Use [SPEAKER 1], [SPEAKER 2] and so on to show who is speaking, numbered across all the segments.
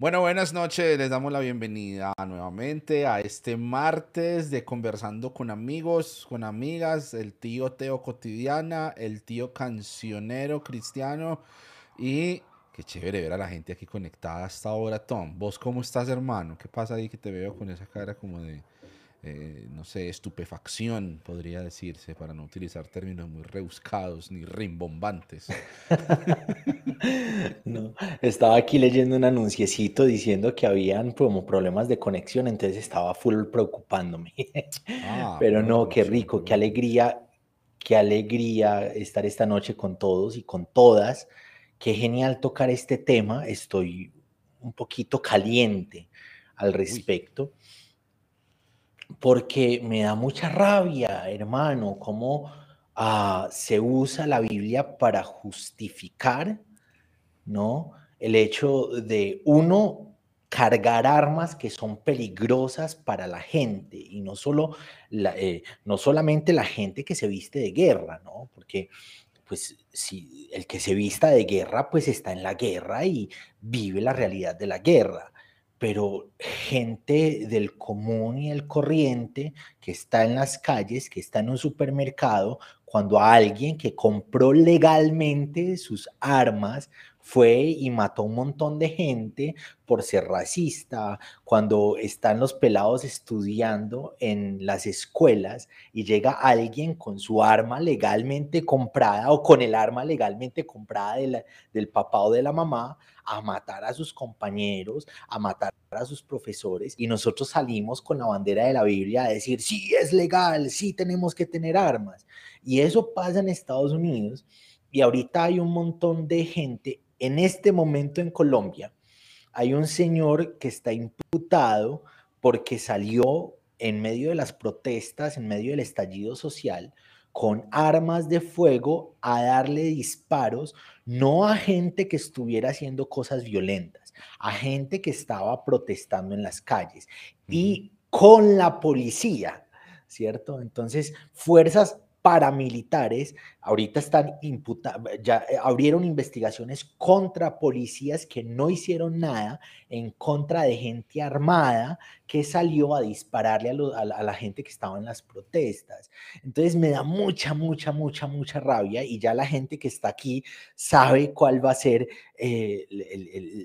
[SPEAKER 1] Bueno, buenas noches, les damos la bienvenida nuevamente a este martes de conversando con amigos, con amigas, el tío Teo Cotidiana, el tío cancionero cristiano y qué chévere ver a la gente aquí conectada hasta ahora, Tom. ¿Vos cómo estás, hermano? ¿Qué pasa ahí que te veo con esa cara como de eh, no sé, estupefacción, podría decirse, para no utilizar términos muy rebuscados ni rimbombantes.
[SPEAKER 2] no, estaba aquí leyendo un anunciecito diciendo que habían como problemas de conexión, entonces estaba full preocupándome. Ah, Pero no, qué rico, qué alegría, qué alegría estar esta noche con todos y con todas. Qué genial tocar este tema. Estoy un poquito caliente al respecto porque me da mucha rabia, hermano, cómo ah, se usa la Biblia para justificar, ¿no? El hecho de uno cargar armas que son peligrosas para la gente y no solo eh, no solamente la gente que se viste de guerra, ¿no? Porque pues si el que se vista de guerra pues está en la guerra y vive la realidad de la guerra pero gente del común y el corriente que está en las calles, que está en un supermercado, cuando alguien que compró legalmente sus armas fue y mató un montón de gente por ser racista, cuando están los pelados estudiando en las escuelas y llega alguien con su arma legalmente comprada o con el arma legalmente comprada del papá o de la mamá a matar a sus compañeros, a matar a sus profesores y nosotros salimos con la bandera de la Biblia a decir, sí, es legal, sí tenemos que tener armas. Y eso pasa en Estados Unidos y ahorita hay un montón de gente en este momento en Colombia. Hay un señor que está imputado porque salió en medio de las protestas, en medio del estallido social, con armas de fuego a darle disparos, no a gente que estuviera haciendo cosas violentas, a gente que estaba protestando en las calles y con la policía, ¿cierto? Entonces, fuerzas paramilitares ahorita están imputados, ya eh, abrieron investigaciones contra policías que no hicieron nada en contra de gente armada que salió a dispararle a, la gente que estaba en las protestas. Entonces me da mucha, mucha, mucha, mucha rabia y ya la gente que está aquí sabe cuál va a ser eh,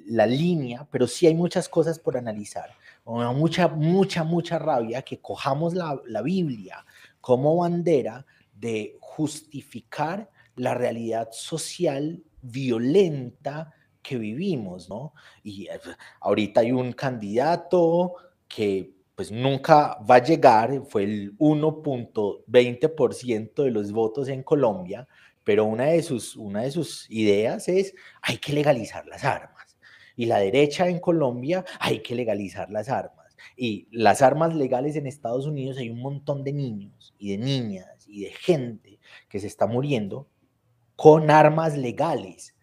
[SPEAKER 2] la línea, pero sí hay muchas cosas por analizar. Mucha, mucha, mucha rabia que cojamos la, la Biblia como bandera de justificar la realidad social violenta que vivimos, ¿no? Y eh, ahorita hay un candidato que pues nunca va a llegar, fue el 1.20% de los votos en Colombia, pero una de, sus, una de sus ideas es hay que legalizar las armas. Y la derecha en Colombia, hay que legalizar las armas. Y las armas legales en Estados Unidos hay un montón de niños y de niñas y de gente que se está muriendo con armas legales,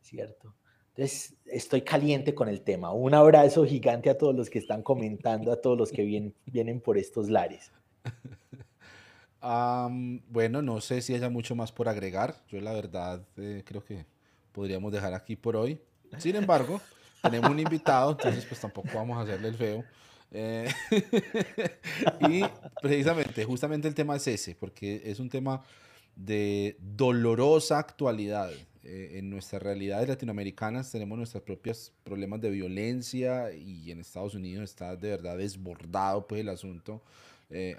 [SPEAKER 2] ¿cierto? Entonces, estoy caliente con el tema. Un abrazo gigante a todos los que están comentando, a todos los que vienen, vienen por estos lares.
[SPEAKER 1] bueno, no sé si haya mucho más por agregar. Yo la verdad eh, creo que podríamos dejar aquí por hoy. Sin embargo, tenemos un invitado, entonces pues tampoco vamos a hacerle el feo. Eh, y precisamente, justamente el tema es ese, porque es un tema de dolorosa actualidad. Eh, en nuestras realidades latinoamericanas tenemos nuestros propios problemas de violencia y en Estados Unidos está de verdad desbordado pues el asunto. Eh,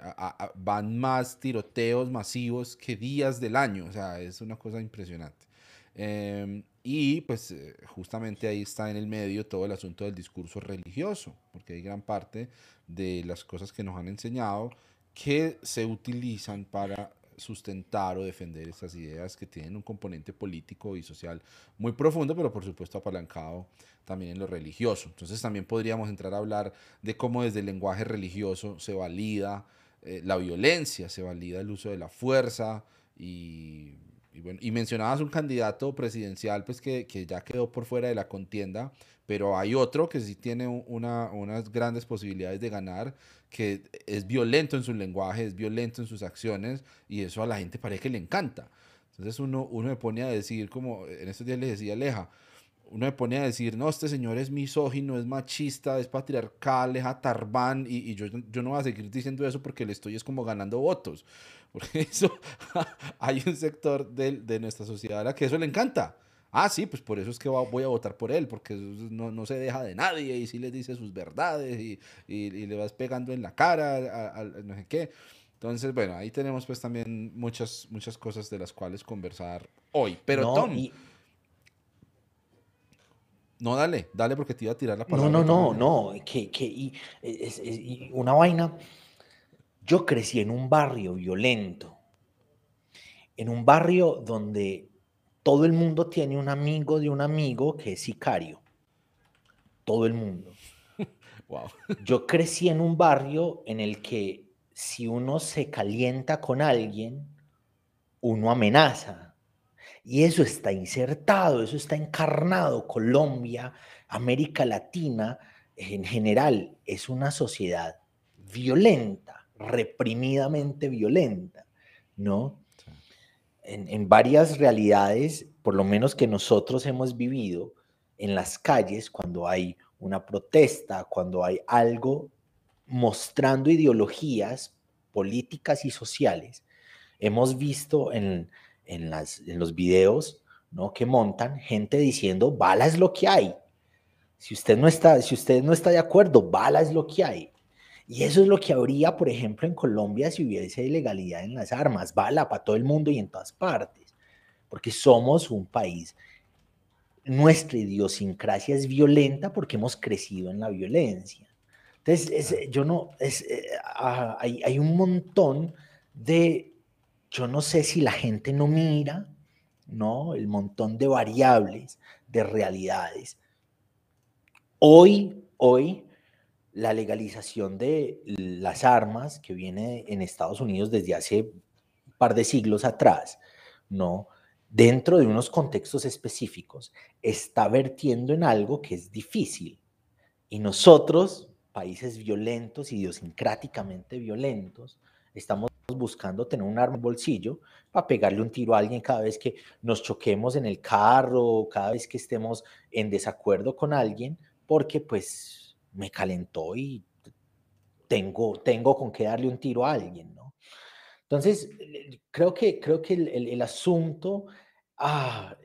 [SPEAKER 1] van más tiroteos masivos que días del año, o sea, es una cosa impresionante. Em, y pues eh, justamente ahí está en el medio todo el asunto del discurso religioso, porque hay gran parte de las cosas que nos han enseñado que se utilizan para sustentar o defender estas ideas que tienen un componente político y social muy profundo, pero por supuesto apalancado también en lo religioso. Entonces también podríamos entrar a hablar de cómo desde el lenguaje religioso se valida eh, la violencia, se valida el uso de la fuerza y y, bueno, y mencionabas un candidato presidencial pues que, que, ya quedó por fuera de la contienda, pero hay otro que sí tiene una, unas grandes posibilidades de ganar, que es violento en su lenguaje, es violento en sus acciones y eso a la gente parece que le encanta. Entonces uno, uno me pone a decir, como en estos días le decía Aleja, uno me pone a decir, no, este señor es misógino, es machista, es patriarcal, es atarbán, y, y yo, yo no voy a seguir diciendo eso porque le estoy es como ganando votos. Porque eso, hay un sector de, de nuestra sociedad a la que eso le encanta. Ah, sí, pues por eso es que voy a votar por él, porque no, no se deja de nadie y sí le dice sus verdades y, y, le vas pegando en la cara, a, no sé qué. Entonces, bueno, ahí tenemos pues también muchas, muchas cosas de las cuales conversar hoy. Pero Tom, no, dale, dale porque te iba a tirar la
[SPEAKER 2] palabra. No, no, no, no, que, que y, es, una vaina. Yo crecí en un barrio violento, en un barrio donde todo el mundo tiene un amigo de un amigo que es sicario. Todo el mundo. Wow. Yo crecí en un barrio en el que si uno se calienta con alguien, uno amenaza. Y eso está insertado, eso está encarnado. Colombia, América Latina, en general, es una sociedad violenta, reprimidamente violenta, ¿no? en, varias realidades, por lo menos que nosotros hemos vivido en las calles, cuando hay una protesta, cuando hay algo mostrando ideologías políticas y sociales, hemos visto en, en, las, en los videos ¿no? que montan gente diciendo, bala es lo que hay. Si usted no está, si usted no está de acuerdo, bala es lo que hay. Y eso es lo que habría, por ejemplo, en Colombia si hubiese ilegalidad en las armas, bala para todo el mundo y en todas partes, porque somos un país, nuestra idiosincrasia es violenta porque hemos crecido en la violencia. Entonces, yo no, es, eh, ah, hay, hay un montón de, yo no sé si la gente no mira, ¿no? El montón de variables, de realidades. Hoy, hoy, la legalización de las armas que viene en Estados Unidos desde hace un par de siglos atrás, ¿no? Dentro de unos contextos específicos, está vertiendo en algo que es difícil. Y nosotros, países violentos, idiosincráticamente violentos, estamos buscando tener un arma en bolsillo para pegarle un tiro a alguien cada vez que nos choquemos en el carro, cada vez que estemos en desacuerdo con alguien, porque pues me calentó y tengo, tengo con qué darle un tiro a alguien, ¿no? Entonces, creo que, creo que el, asunto ah,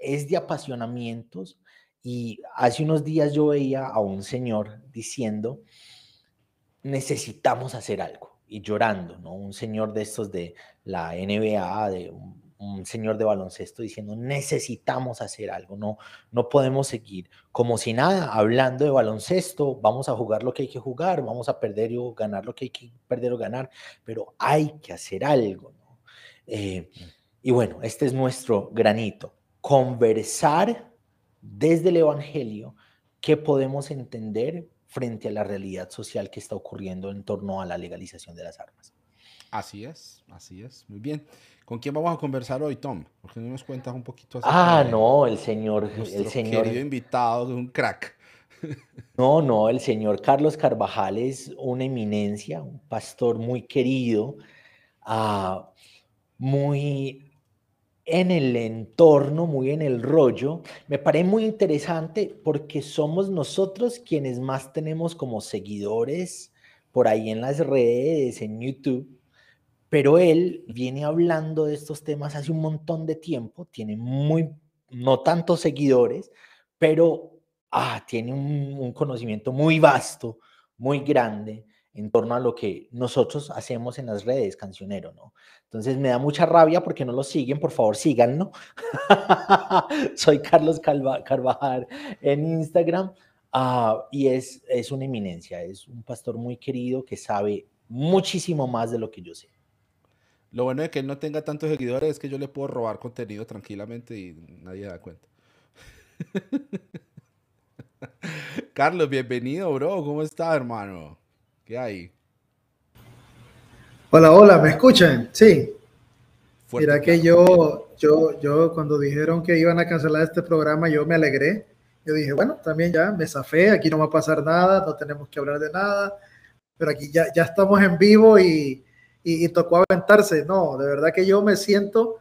[SPEAKER 2] es de apasionamientos y hace unos días yo veía a un señor diciendo, necesitamos hacer algo y llorando, ¿no? Un señor de estos de la NBA, de un un señor de baloncesto diciendo necesitamos hacer algo, no, no podemos seguir como si nada, hablando de baloncesto, vamos a jugar lo que hay que jugar, vamos a perder o ganar lo que hay que perder o ganar, pero hay que hacer algo. Eh, y bueno, este es nuestro granito, conversar desde el Evangelio qué podemos entender frente a la realidad social que está ocurriendo en torno a la legalización de las armas.
[SPEAKER 1] Así es, así es, muy bien. ¿Con quién vamos a conversar hoy, Tom? ¿Por qué no nos cuentas un poquito?
[SPEAKER 2] Ah, no, el señor, el señor.
[SPEAKER 1] Querido invitado, un crack.
[SPEAKER 2] No, no, el señor Carlos Carvajal es una eminencia, un pastor muy querido, ah, muy en el entorno, muy en el rollo. Me parece muy interesante porque somos nosotros quienes más tenemos como seguidores por ahí en las redes, en YouTube pero él viene hablando de estos temas hace un montón de tiempo, tiene muy, no tantos seguidores, pero ah, tiene un, conocimiento muy vasto, muy grande en torno a lo que nosotros hacemos en las redes, cancionero, ¿no? Entonces me da mucha rabia porque no lo siguen, por favor síganlo. Soy Carlos Carvajal en Instagram ah, y es, es una eminencia, es un pastor muy querido que sabe muchísimo más de lo que yo sé.
[SPEAKER 1] Lo bueno de que él no tenga tantos seguidores es que yo le puedo robar contenido tranquilamente y nadie da cuenta. Carlos, bienvenido, bro. ¿Cómo estás, hermano? ¿Qué hay?
[SPEAKER 3] Hola, hola, ¿me escuchan? Sí. Mira que yo, yo, yo cuando dijeron que iban a cancelar este programa, yo me alegré. Yo dije, bueno, también ya me zafé, aquí no va a pasar nada, no tenemos que hablar de nada, pero aquí ya, ya estamos en vivo y, y, tocó aventarse. No, de verdad que yo me siento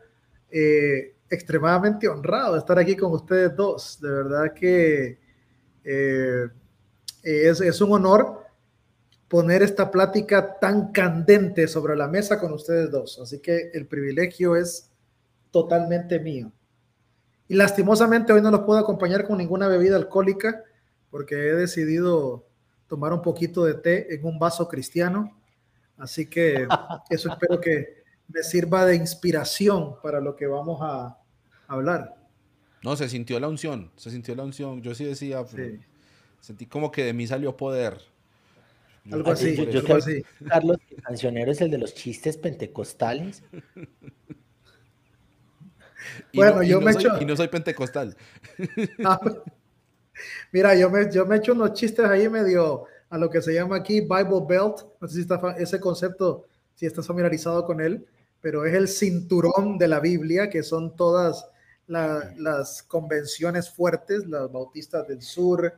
[SPEAKER 3] eh, extremadamente honrado de estar aquí con ustedes dos. De verdad que eh, es, es un honor poner esta plática tan candente sobre la mesa con ustedes dos. Así que el privilegio es totalmente mío. Y lastimosamente hoy no los puedo acompañar con ninguna bebida alcohólica porque he decidido tomar un poquito de té en un vaso cristiano. Así que eso espero que me sirva de inspiración para lo que vamos a hablar.
[SPEAKER 1] No, se sintió la unción, se sintió la unción. Yo sí decía, sentí como que de mí salió poder.
[SPEAKER 2] Algo así, yo, algo así. Carlos, el cancionero es el de los chistes pentecostales.
[SPEAKER 1] bueno, yo me echo... Y no soy pentecostal.
[SPEAKER 3] Ah, mira, yo me, yo me echo unos chistes ahí medio a lo que se llama aquí Bible Belt. No sé si está ese concepto, si estás familiarizado con él, pero es el cinturón de la Biblia, que son todas las convenciones fuertes, las bautistas del sur,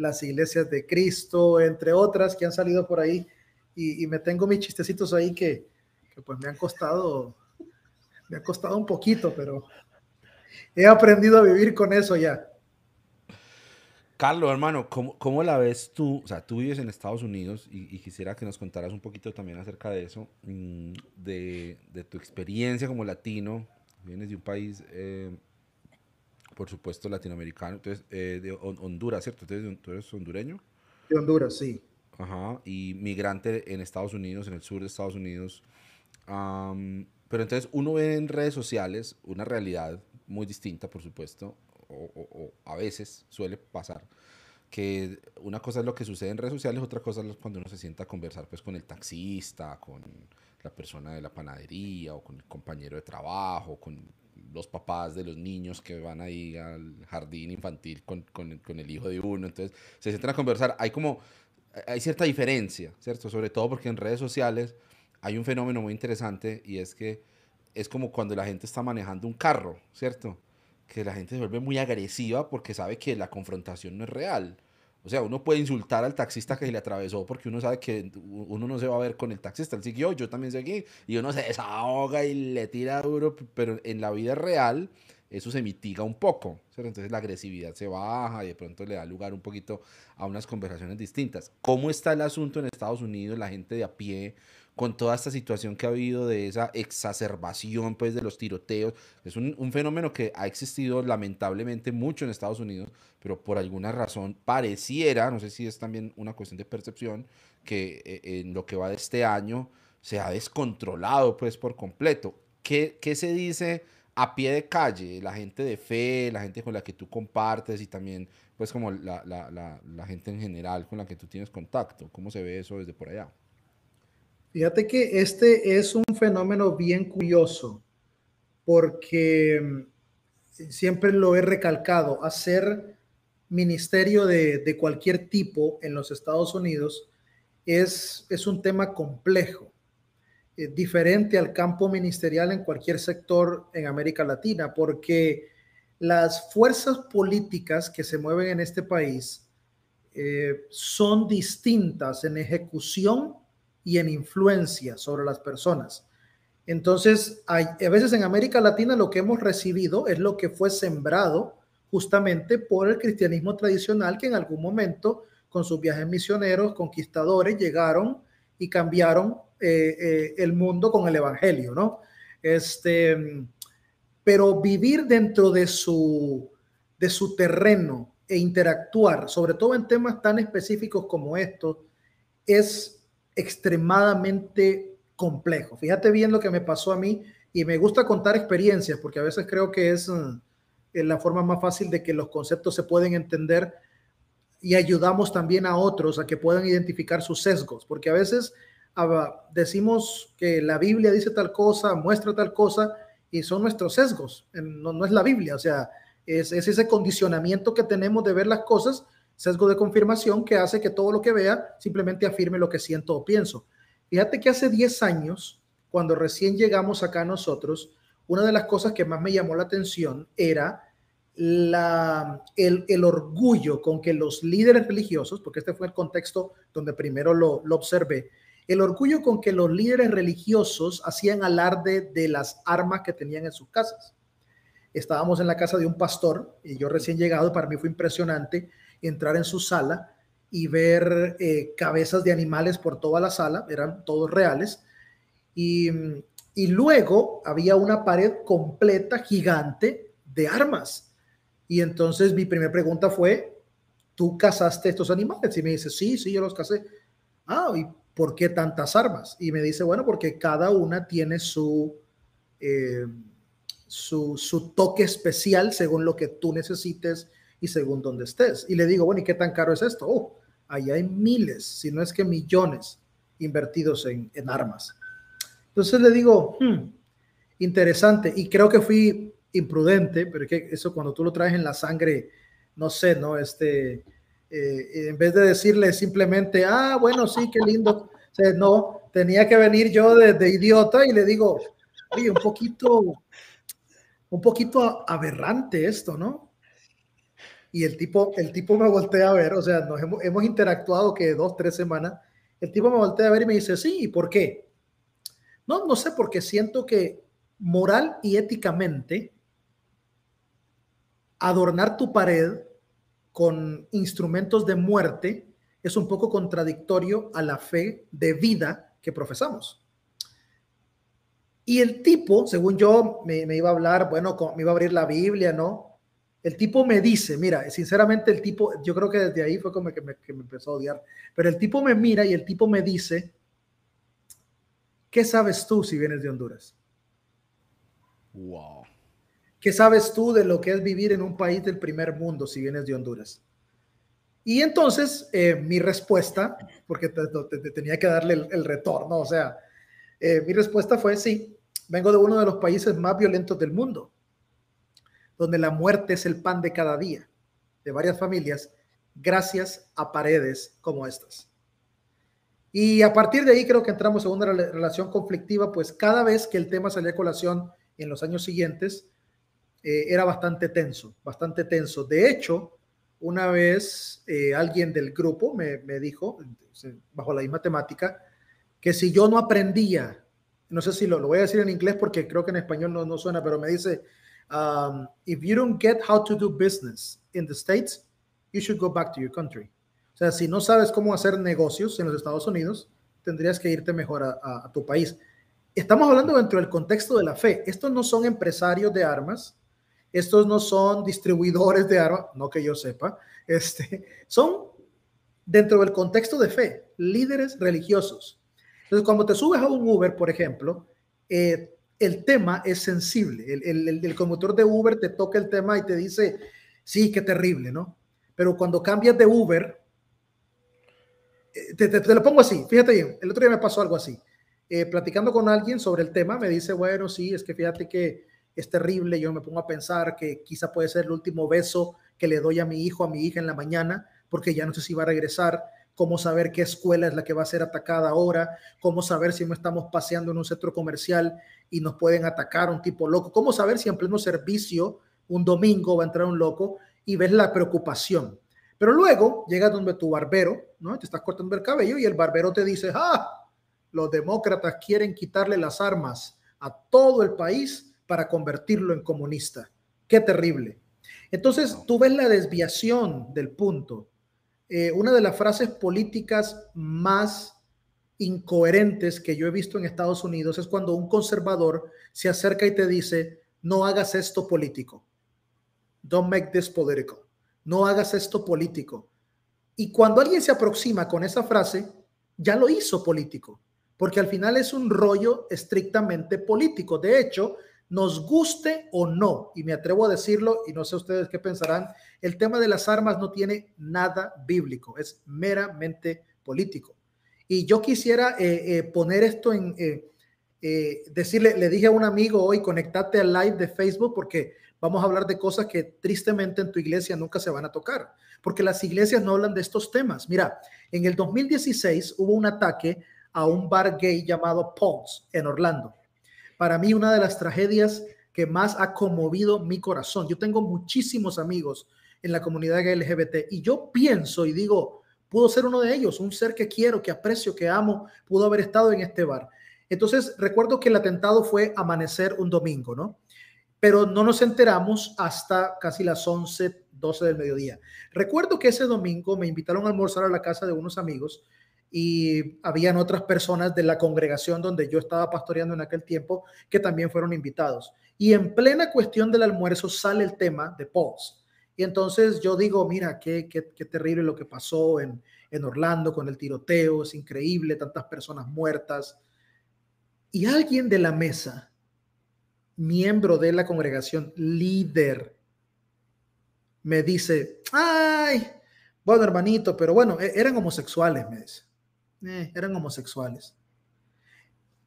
[SPEAKER 3] las iglesias de Cristo, entre otras que han salido por ahí. Y, me tengo mis chistecitos ahí que, pues me han costado me ha costado un poquito, pero he aprendido a vivir con eso ya.
[SPEAKER 1] Carlos, hermano, ¿cómo, ¿cómo, la ves tú? O sea, tú vives en Estados Unidos y, quisiera que nos contaras un poquito también acerca de eso, mm, de, de tu experiencia como latino. Vienes de un país, eh, por supuesto, latinoamericano, entonces, eh, de Honduras, ¿cierto? ¿Tú eres hondureño?
[SPEAKER 3] De Honduras, sí.
[SPEAKER 1] Ajá, y migrante en Estados Unidos, en el sur de Estados Unidos. Pero entonces uno ve en redes sociales una realidad muy distinta, por supuesto, o, a veces suele pasar, que una cosa es lo que sucede en redes sociales, otra cosa es cuando uno se sienta a conversar pues, con el taxista, con la persona de la panadería, o con el compañero de trabajo, con los papás de los niños que van ahí al jardín infantil con, con, el hijo de uno. Entonces se sientan a conversar. Hay como, hay cierta diferencia, ¿cierto? Sobre todo porque en redes sociales hay un fenómeno muy interesante y es que es como cuando la gente está manejando un carro, ¿cierto? Que la gente se vuelve muy agresiva porque sabe que la confrontación no es real. O sea, uno puede insultar al taxista que se le atravesó porque uno sabe que uno no se va a ver con el taxista. Él siguió, yo también seguí. Y uno se desahoga y le tira duro. Pero en la vida real eso se mitiga un poco. Entonces la agresividad se baja y de pronto le da lugar un poquito a unas conversaciones distintas. ¿Cómo está el asunto en Estados Unidos? La gente de a pie con toda esta situación que ha habido de esa exacerbación pues, de los tiroteos. Es un, fenómeno que ha existido lamentablemente mucho en Estados Unidos, pero por alguna razón pareciera, no sé si es también una cuestión de percepción, que eh, en lo que va de este año se ha descontrolado pues por completo. ¿Qué, qué se dice a pie de calle? La gente de fe, la gente con la que tú compartes y también pues como la, la, la, la gente en general con la que tú tienes contacto. ¿Cómo se ve eso desde por allá?
[SPEAKER 3] Fíjate que este es un fenómeno bien curioso porque mm, siempre lo he recalcado, hacer ministerio de, cualquier tipo en los Estados Unidos es, es un tema complejo, eh, diferente al campo ministerial en cualquier sector en América Latina, porque las fuerzas políticas que se mueven en este país eh, son distintas en ejecución y en influencia sobre las personas. Entonces, hay, a veces en América Latina lo que hemos recibido es lo que fue sembrado justamente por el cristianismo tradicional que en algún momento con sus viajes misioneros, conquistadores, llegaron y cambiaron eh, eh, el mundo con el evangelio, ¿no? Este, pero vivir dentro de su, de su terreno e interactuar, sobre todo en temas tan específicos como estos, es extremadamente complejo. Fíjate bien lo que me pasó a mí y me gusta contar experiencias porque a veces creo que es mm, la forma más fácil de que los conceptos se pueden entender y ayudamos también a otros a que puedan identificar sus sesgos, porque a veces ah, decimos que la Biblia dice tal cosa, muestra tal cosa, y son nuestros sesgos, no, es la Biblia, o sea, es, es, ese condicionamiento que tenemos de ver las cosas sesgo de confirmación que hace que todo lo que vea simplemente afirme lo que siento o pienso. Fíjate que hace 10 años, cuando recién llegamos acá nosotros, una de las cosas que más me llamó la atención era el, orgullo con que los líderes religiosos, porque este fue el contexto donde primero lo observé, el orgullo con que los líderes religiosos hacían alarde de las armas que tenían en sus casas. estábamos en la casa de un pastor y yo recién llegado, para mí fue impresionante entrar en su sala y ver eh, cabezas de animales por toda la sala, eran todos reales. Y, y luego había una pared completa, gigante, de armas. Y entonces mi primera pregunta fue, ¿tú cazaste estos animales? Y me dice, sí, sí, yo los casé. Ah, ¿y por qué tantas armas? Y me dice, bueno, porque cada una tiene su, eh, su, su, toque especial según lo que tú necesites y según donde estés. Y le digo, bueno, ¿y qué tan caro es esto? Oh, ahí hay miles, si no es que millones invertidos en, en armas. Entonces le digo, hmm, interesante, y creo que fui imprudente, pero que eso cuando tú lo traes en la sangre, no sé, ¿no? Este, eh, en vez de decirle simplemente, ah, bueno, sí, qué lindo, o no, tenía que venir yo de, de idiota y le digo, oye, un poquito, un poquito aberrante esto, ¿no? Y el tipo, el tipo me voltea a ver, o sea, nos hemos, interactuado que dos, tres semanas. El tipo me voltea a ver y me dice, sí, ¿y por qué? No, no sé, porque siento que moral y éticamente adornar tu pared con instrumentos de muerte es un poco contradictorio a la fe de vida que profesamos. Y el tipo, según yo, me, me iba a hablar, bueno, me iba a abrir la Biblia, ¿no? El tipo me dice, mira, sinceramente el tipo, yo creo que desde ahí fue como que me, que me empezó a odiar, pero el tipo me mira y el tipo me dice, ¿qué sabes tú si vienes de Honduras?
[SPEAKER 1] Wow.
[SPEAKER 3] ¿Qué sabes tú de lo que es vivir en un país del primer mundo si vienes de Honduras? Y entonces eh, mi respuesta, porque te, te, te, tenía que darle el, el retorno, o sea, eh, mi respuesta fue sí, vengo de uno de los países más violentos del mundo donde la muerte es el pan de cada día de varias familias, gracias a paredes como estas. Y a partir de ahí creo que entramos en una relación conflictiva, pues cada vez que el tema salía a colación en los años siguientes, eh, era bastante tenso, bastante tenso. De hecho, una vez eh, alguien del grupo me, me, dijo, bajo la misma temática, que si yo no aprendía, no sé si lo, lo, voy a decir en inglés porque creo que en español no, no suena, pero me dice, um, if you don't get how to do business in the States, you should go back to your country. O sea, si no sabes cómo hacer negocios en los Estados Unidos, tendrías que irte mejor a, a, a tu país. Estamos hablando dentro del contexto de la fe. Estos no son empresarios de armas, estos no son distribuidores de armas, no que yo sepa, este, son dentro del contexto de fe, líderes religiosos. Entonces, cuando te subes a un Uber, por ejemplo, eh, el tema es sensible. El, el, el, conductor de Uber te toca el tema y te dice, sí, qué terrible, ¿no? Pero cuando cambias de Uber, eh, te, te, lo pongo así, fíjate bien, el otro día me pasó algo así. Eh, platicando con alguien sobre el tema, me dice, bueno, sí, es que fíjate que es terrible, yo me pongo a pensar que quizá puede ser el último beso que le doy a mi hijo, a mi hija en la mañana, porque ya no sé si va a regresar, cómo saber qué escuela es la que va a ser atacada ahora, cómo saber si no estamos paseando en un centro comercial y nos pueden atacar un tipo loco, cómo saber si en pleno servicio un domingo va a entrar un loco y ves la preocupación. Pero luego llegas donde tu barbero, ¿no? Te estás cortando el cabello y el barbero te dice, ah, los demócratas quieren quitarle las armas a todo el país para convertirlo en comunista. Qué terrible. Entonces, tú ves la desviación del punto eh, una de las frases políticas más incoherentes que yo he visto en Estados Unidos es cuando un conservador se acerca y te dice, no hagas esto político. Don't make this political. No hagas esto político. Y cuando alguien se aproxima con esa frase, ya lo hizo político, porque al final es un rollo estrictamente político. De hecho, nos guste o no, y me atrevo a decirlo, y no sé ustedes qué pensarán, el tema de las armas no tiene nada bíblico, es meramente político. Y yo quisiera eh, eh, poner esto en, eh, decirle, le dije a un amigo hoy, conectate al live de Facebook porque vamos a hablar de cosas que tristemente en tu iglesia nunca se van a tocar, porque las iglesias no hablan de estos temas. Mira, en el 2016 hubo un ataque a un bar gay llamado Paul's en Orlando para mí una de las tragedias que más ha conmovido mi corazón. Yo tengo muchísimos amigos en la comunidad LGBT y yo pienso y digo, pudo ser uno de ellos, un ser que quiero, que aprecio, que amo, pudo haber estado en este bar. Entonces, recuerdo que el atentado fue amanecer un domingo, ¿no? pero no nos enteramos hasta casi las 11, 12 del mediodía. Recuerdo que ese domingo me invitaron a almorzar a la casa de unos amigos y habían otras personas de la congregación donde yo estaba pastoreando en aquel tiempo que también fueron invitados. Y en plena cuestión del almuerzo sale el tema de Pauls. Y entonces yo digo, mira, qué, qué, qué terrible lo que pasó en, en Orlando con el tiroteo, es increíble, tantas personas muertas. Y alguien de la mesa, miembro de la congregación, líder, me dice, ay, bueno, hermanito, pero bueno, e-, eran homosexuales, me dice. Eh, eran homosexuales.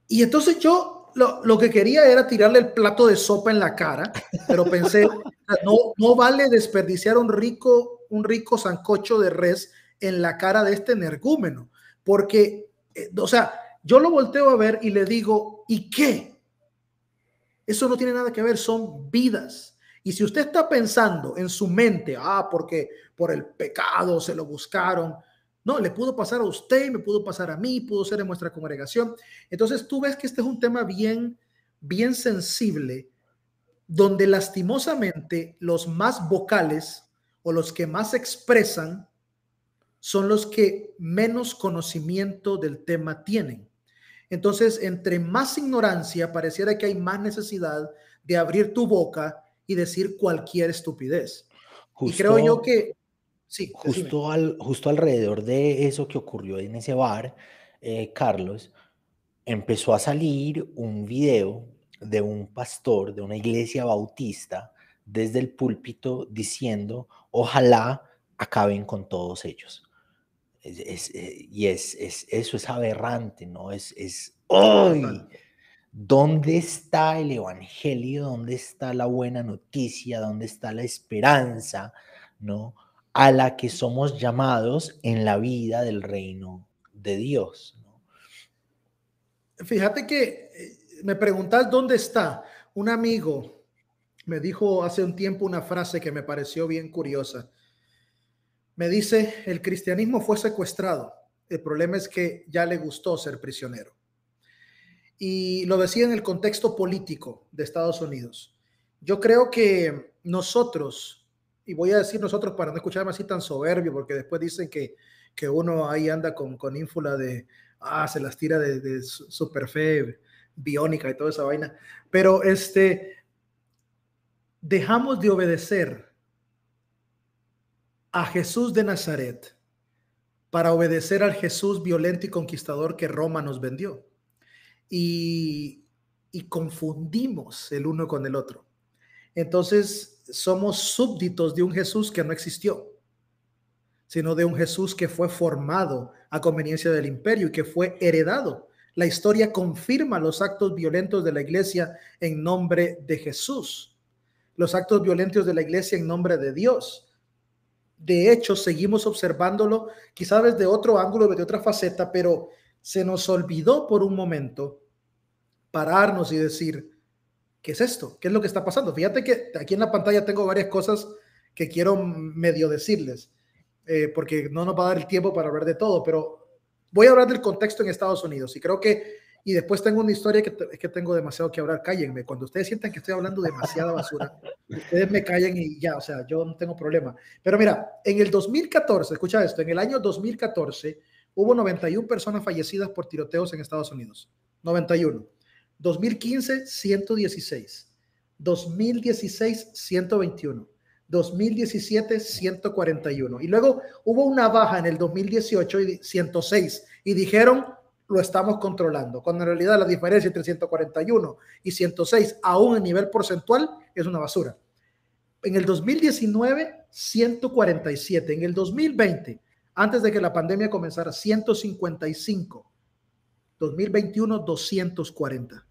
[SPEAKER 3] Y entonces yo lo, lo, que quería era tirarle el plato de sopa en la cara, pero pensé, no, no vale desperdiciar un rico, un rico sancocho de res en la cara de este energúmeno, porque, eh, o sea, yo lo volteo a ver y le digo, ¿y qué? Eso no tiene nada que ver, son vidas. Y si usted está pensando en su mente, ah, porque por el pecado se lo buscaron, no, le pudo pasar a usted, me pudo pasar a mí, pudo ser en nuestra congregación. Entonces tú ves que este es un tema bien, bien sensible, donde lastimosamente los más vocales o los que más expresan son los que menos conocimiento del tema tienen. Entonces, entre más ignorancia, pareciera que hay más necesidad de abrir tu boca y decir cualquier estupidez. y creo yo que
[SPEAKER 2] Sí, justo, al, justo alrededor de eso que ocurrió en ese bar, eh, Carlos, empezó a salir un video de un pastor de una iglesia bautista desde el púlpito diciendo, ojalá acaben con todos ellos. Eh, y es, eso es aberrante, ¿no? Es, es hoy. ¿Dónde está el evangelio? ¿Dónde está la buena noticia? ¿Dónde está la esperanza? ¿No? A la que somos llamados en la vida del reino de Dios.
[SPEAKER 3] Fíjate que eh, me preguntas dónde está. Un amigo me dijo hace un tiempo una frase que me pareció bien curiosa. Me dice, el cristianismo fue secuestrado. El problema es que ya le gustó ser prisionero. Y lo decía en el contexto político de Estados Unidos. Yo creo que nosotros, y voy a decir nosotros para no escucharme así tan soberbio, porque después dicen que, que uno ahí anda con, con ínfula de, ah, se las tira de, de super fe biónica y toda esa vaina. Pero este, dejamos de obedecer a Jesús de Nazaret para obedecer al Jesús violento y conquistador que Roma nos vendió. Y, y confundimos el uno con el otro. Entonces, somos súbditos de un Jesús que no existió, sino de un Jesús que fue formado a conveniencia del imperio y que fue heredado. La historia confirma los actos violentos de la iglesia en nombre de Jesús, los actos violentos de la iglesia en nombre de Dios. De hecho, seguimos observándolo quizás desde otro ángulo, desde otra faceta, pero se nos olvidó por un momento pararnos y decir, ¿qué es esto? ¿Qué es lo que está pasando? Fíjate que aquí en la pantalla tengo varias cosas que quiero medio decirles, eh, porque no nos va a dar el tiempo para hablar de todo, pero voy a hablar del contexto en Estados Unidos y creo que, y después tengo una historia que, es que tengo demasiado que hablar, cállenme, cuando ustedes sientan que estoy hablando demasiada basura, ustedes me callen y ya, o sea, yo no tengo problema. Pero mira, en el 2014, escucha esto, en el año 2014 hubo 91 personas fallecidas por tiroteos en Estados Unidos, 91. 2015, 116. 2016, 121. 2017, 141. Y luego hubo una baja en el 2018, y 106. Y dijeron, lo estamos controlando. Cuando en realidad la diferencia entre 141 y 106, aún a nivel porcentual, es una basura. En el 2019, 147. En el 2020, antes de que la pandemia comenzara, 155. 2021, 240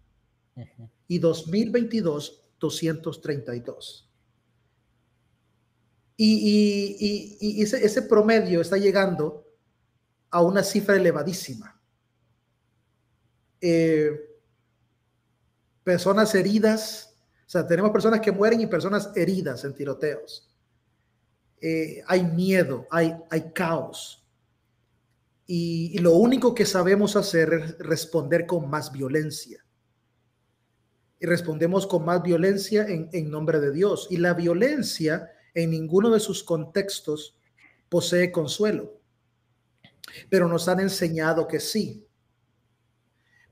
[SPEAKER 3] y 2022 232. Y, y, ese, ese, promedio está llegando a una cifra elevadísima. Eh, personas heridas, o sea, tenemos personas que mueren y personas heridas en tiroteos. Eh, hay miedo, hay, hay caos. Y lo único que sabemos hacer es responder con más violencia. y respondemos con más violencia en, en nombre de Dios. Y la violencia en ninguno de sus contextos posee consuelo, pero nos han enseñado que sí.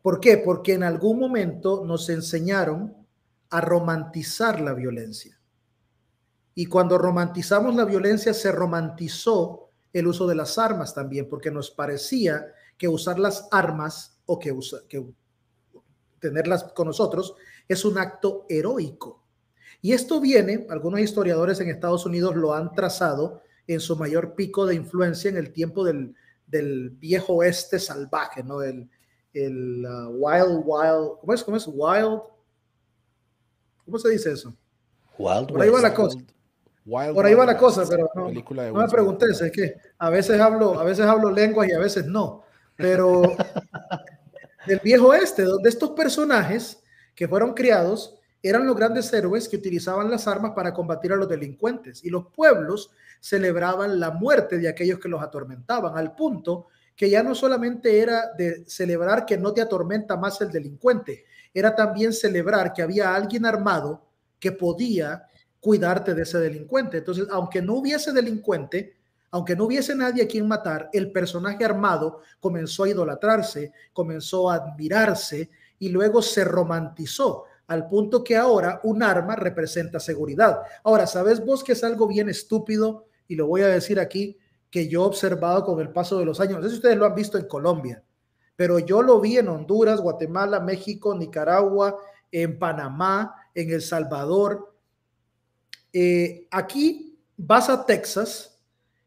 [SPEAKER 3] ¿Por qué? Porque en algún momento nos enseñaron a romantizar la violencia. Y cuando romantizamos la violencia, se romantizó el uso de las armas también, porque nos parecía que usar las armas o que, que tenerlas con nosotros es un acto heroico. Y esto viene, algunos historiadores en Estados Unidos lo han trazado en su mayor pico de influencia en el tiempo del, viejo oeste salvaje, ¿no? El, el uh, wild, wild, ¿cómo es? ¿Cómo es? Wild, ¿cómo se dice eso?
[SPEAKER 2] Wild
[SPEAKER 3] Por ahí va la cosa. Por ahí va la cosa, pero no, me preguntes, es que a veces hablo, a veces hablo lenguas y a veces no. Pero del viejo este, donde estos personajes que fueron criados eran los grandes héroes que utilizaban las armas para combatir a los delincuentes y los pueblos celebraban la muerte de aquellos que los atormentaban, al punto que ya no solamente era de celebrar que no te atormenta más el delincuente, era también celebrar que había alguien armado que podía cuidarte de ese delincuente. Entonces, aunque no hubiese delincuente, aunque no hubiese nadie a quien matar, el personaje armado comenzó a idolatrarse, comenzó a admirarse y luego se romantizó al punto que ahora un arma representa seguridad. Ahora, ¿sabes vos que es algo bien estúpido? Y lo voy a decir aquí, que yo he observado con el paso de los años. No sé si ustedes lo han visto en Colombia, pero yo lo vi en Honduras, Guatemala, México, Nicaragua, en Panamá, en El Salvador. Eh, aquí vas a Texas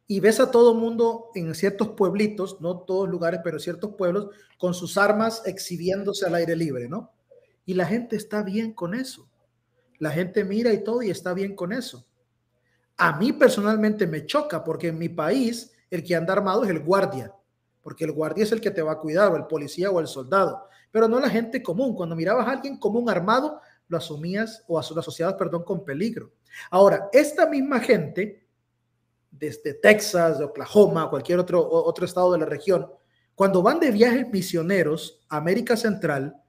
[SPEAKER 3] y ves a todo mundo en ciertos pueblitos, no todos lugares, pero ciertos pueblos, con sus armas exhibiéndose al aire libre, ¿no? Y la gente está bien con eso. La gente mira y todo y está bien con eso. A mí personalmente me choca porque en mi país el que anda armado es el guardia, porque el guardia es el que te va a cuidar, o el policía o el soldado, pero no la gente común. Cuando mirabas a alguien común armado, lo asumías o lo asociabas, perdón, con peligro. Ahora, esta misma gente, desde Texas, de Oklahoma, cualquier otro, otro estado de la región, cuando van de viajes misioneros a América Central,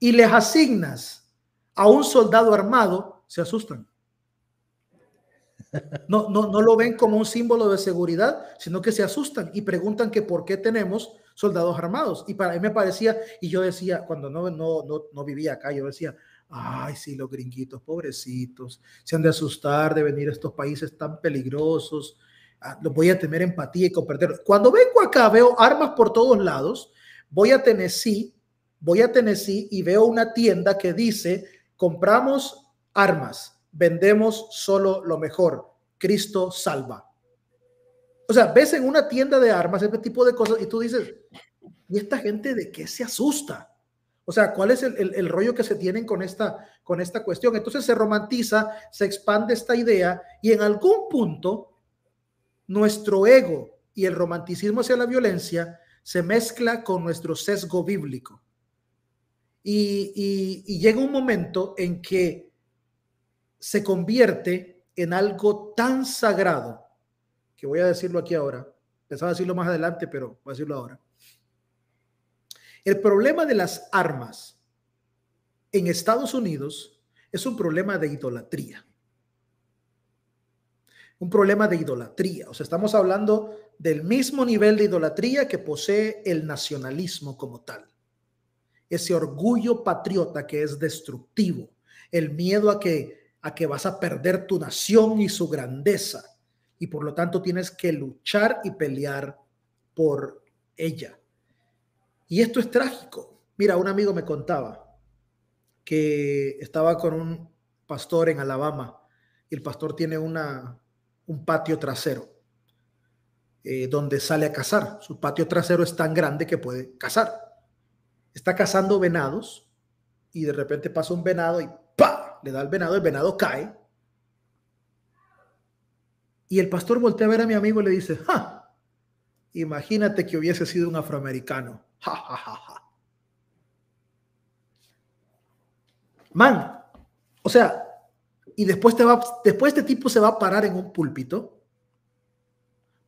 [SPEAKER 3] y les asignas a un soldado armado, se asustan. No, no, no lo ven como un símbolo de seguridad, sino que se asustan y preguntan que por qué tenemos soldados armados. Y para mí me parecía, y yo decía, cuando no, no, no, no vivía acá, yo decía, ay, sí, los gringuitos, pobrecitos, se han de asustar de venir a estos países tan peligrosos, ah, los voy a tener empatía y comprender. Cuando vengo acá, veo armas por todos lados, voy a Tennessee voy a Tennessee y veo una tienda que dice, compramos armas, vendemos solo lo mejor, Cristo salva. O sea, ves en una tienda de armas ese tipo de cosas y tú dices, ¿y esta gente de qué se asusta? O sea, ¿cuál es el, rollo que se tienen con esta, con esta cuestión? Entonces se romantiza, se expande esta idea y en algún punto nuestro ego y el romanticismo hacia la violencia se mezcla con nuestro sesgo bíblico. Y, llega un momento en que se convierte en algo tan sagrado, que voy a decirlo aquí ahora, pensaba decirlo más adelante, pero voy a decirlo ahora. El problema de las armas en Estados Unidos es un problema de idolatría. Un problema de idolatría. O sea, estamos hablando del mismo nivel de idolatría que posee el nacionalismo como tal ese orgullo patriota que es destructivo, el miedo a que, a que vas a perder tu nación y su grandeza, y por lo tanto tienes que luchar y pelear por ella. Y esto es trágico. Mira, un amigo me contaba que estaba con un pastor en Alabama y el pastor tiene una, un patio trasero eh, donde sale a cazar. Su patio trasero es tan grande que puede cazar está cazando venados y de repente pasa un venado y ¡pa! le da al venado, el venado cae. Y el pastor voltea a ver a mi amigo y le dice, ¡ja! Imagínate que hubiese sido un afroamericano. ¡Ja, ja, ja! Man, o sea, y después te va, después este tipo se va a parar en un púlpito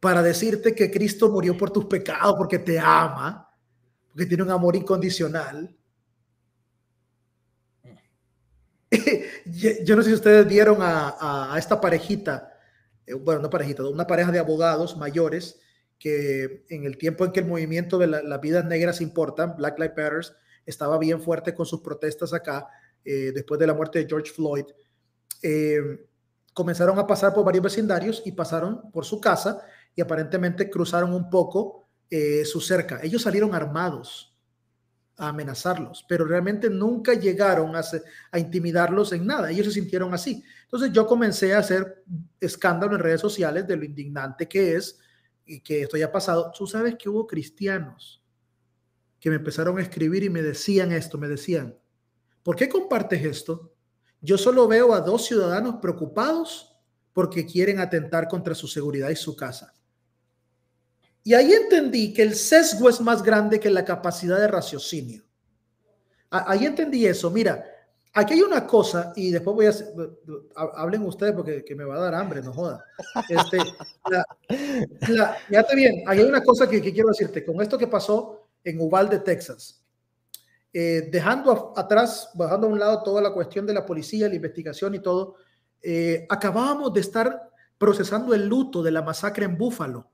[SPEAKER 3] para decirte que Cristo murió por tus pecados porque te ama porque tiene un amor incondicional. yo no sé si ustedes vieron a, esta parejita, eh, bueno, no parejita, una pareja de abogados mayores que en el tiempo en que el movimiento de las vidas negras importan, Black Lives Matter, estaba bien fuerte con sus protestas acá, eh, después de la muerte de George Floyd, eh, comenzaron a pasar por varios vecindarios y pasaron por su casa y aparentemente cruzaron un poco su cerca. Ellos salieron armados a amenazarlos, pero realmente nunca llegaron a, a, intimidarlos en nada. Ellos se sintieron así. Entonces yo comencé a hacer escándalo en redes sociales de lo indignante que es y que esto ya pasado. Tú sabes que hubo cristianos que me empezaron a escribir y me decían esto, me decían, ¿por qué compartes esto? Yo solo veo a dos ciudadanos preocupados porque quieren atentar contra su seguridad y su casa. Y ahí entendí que el sesgo es más grande que la capacidad de raciocinio. Ahí entendí eso. Mira, aquí hay una cosa, y después voy a... Hablen ustedes porque me va a dar hambre, no joda. Este, fíjate bien, hay una cosa que, quiero decirte. Con esto que pasó en Uvalde, Texas, eh, dejando atrás, bajando a un lado toda la cuestión de la policía, la investigación y todo, eh, acabábamos de estar procesando el luto de la masacre en Búfalo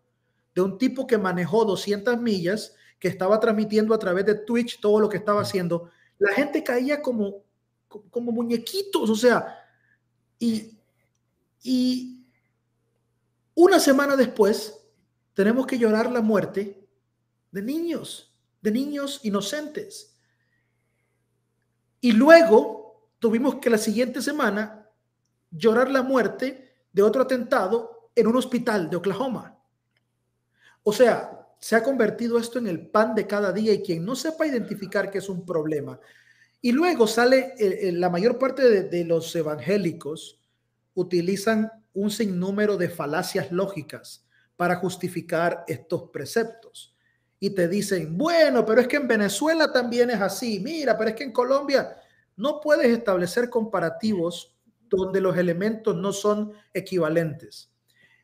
[SPEAKER 3] de un tipo que manejó 200 millas, que estaba transmitiendo a través de Twitch todo lo que estaba haciendo. La gente caía como, como muñequitos, o sea, y, y una semana después tenemos que llorar la muerte de niños, de niños inocentes. Y luego tuvimos que la siguiente semana llorar la muerte de otro atentado en un hospital de Oklahoma. O sea, se ha convertido esto en el pan de cada día y quien no sepa identificar que es un problema. Y luego sale, eh, eh, la mayor parte de, los evangélicos utilizan un sinnúmero de falacias lógicas para justificar estos preceptos. Y te dicen, bueno, pero es que en Venezuela también es así, mira, pero es que en Colombia no puedes establecer comparativos donde los elementos no son equivalentes.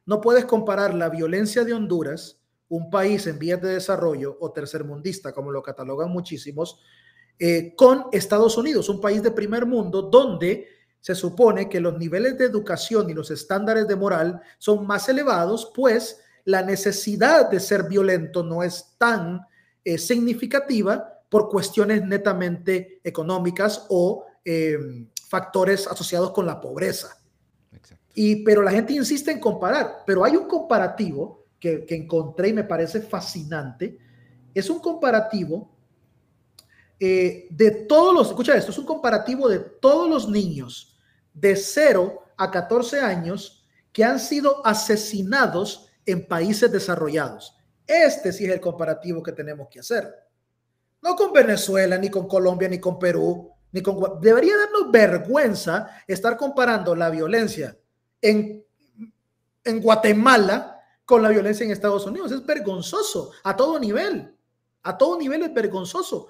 [SPEAKER 3] No puedes comparar la violencia de Honduras un país en vías de desarrollo o tercermundista, como lo catalogan muchísimos, eh, con Estados Unidos, un país de primer mundo donde se supone que los niveles de educación y los estándares de moral son más elevados, pues la necesidad de ser violento no es tan eh, significativa por cuestiones netamente económicas o eh, factores asociados con la pobreza. Y, pero la gente insiste en comparar, pero hay un comparativo que, encontré y me parece fascinante, es un comparativo eh, de todos los, escucha esto, es un comparativo de todos los niños de 0 a 14 años que han sido asesinados en países desarrollados. Este sí es el comparativo que tenemos que hacer. No con Venezuela, ni con Colombia, ni con Perú, ni con... Debería darnos vergüenza estar comparando la violencia en, en Guatemala con la violencia en Estados Unidos. Es vergonzoso a todo nivel. A todo nivel es vergonzoso.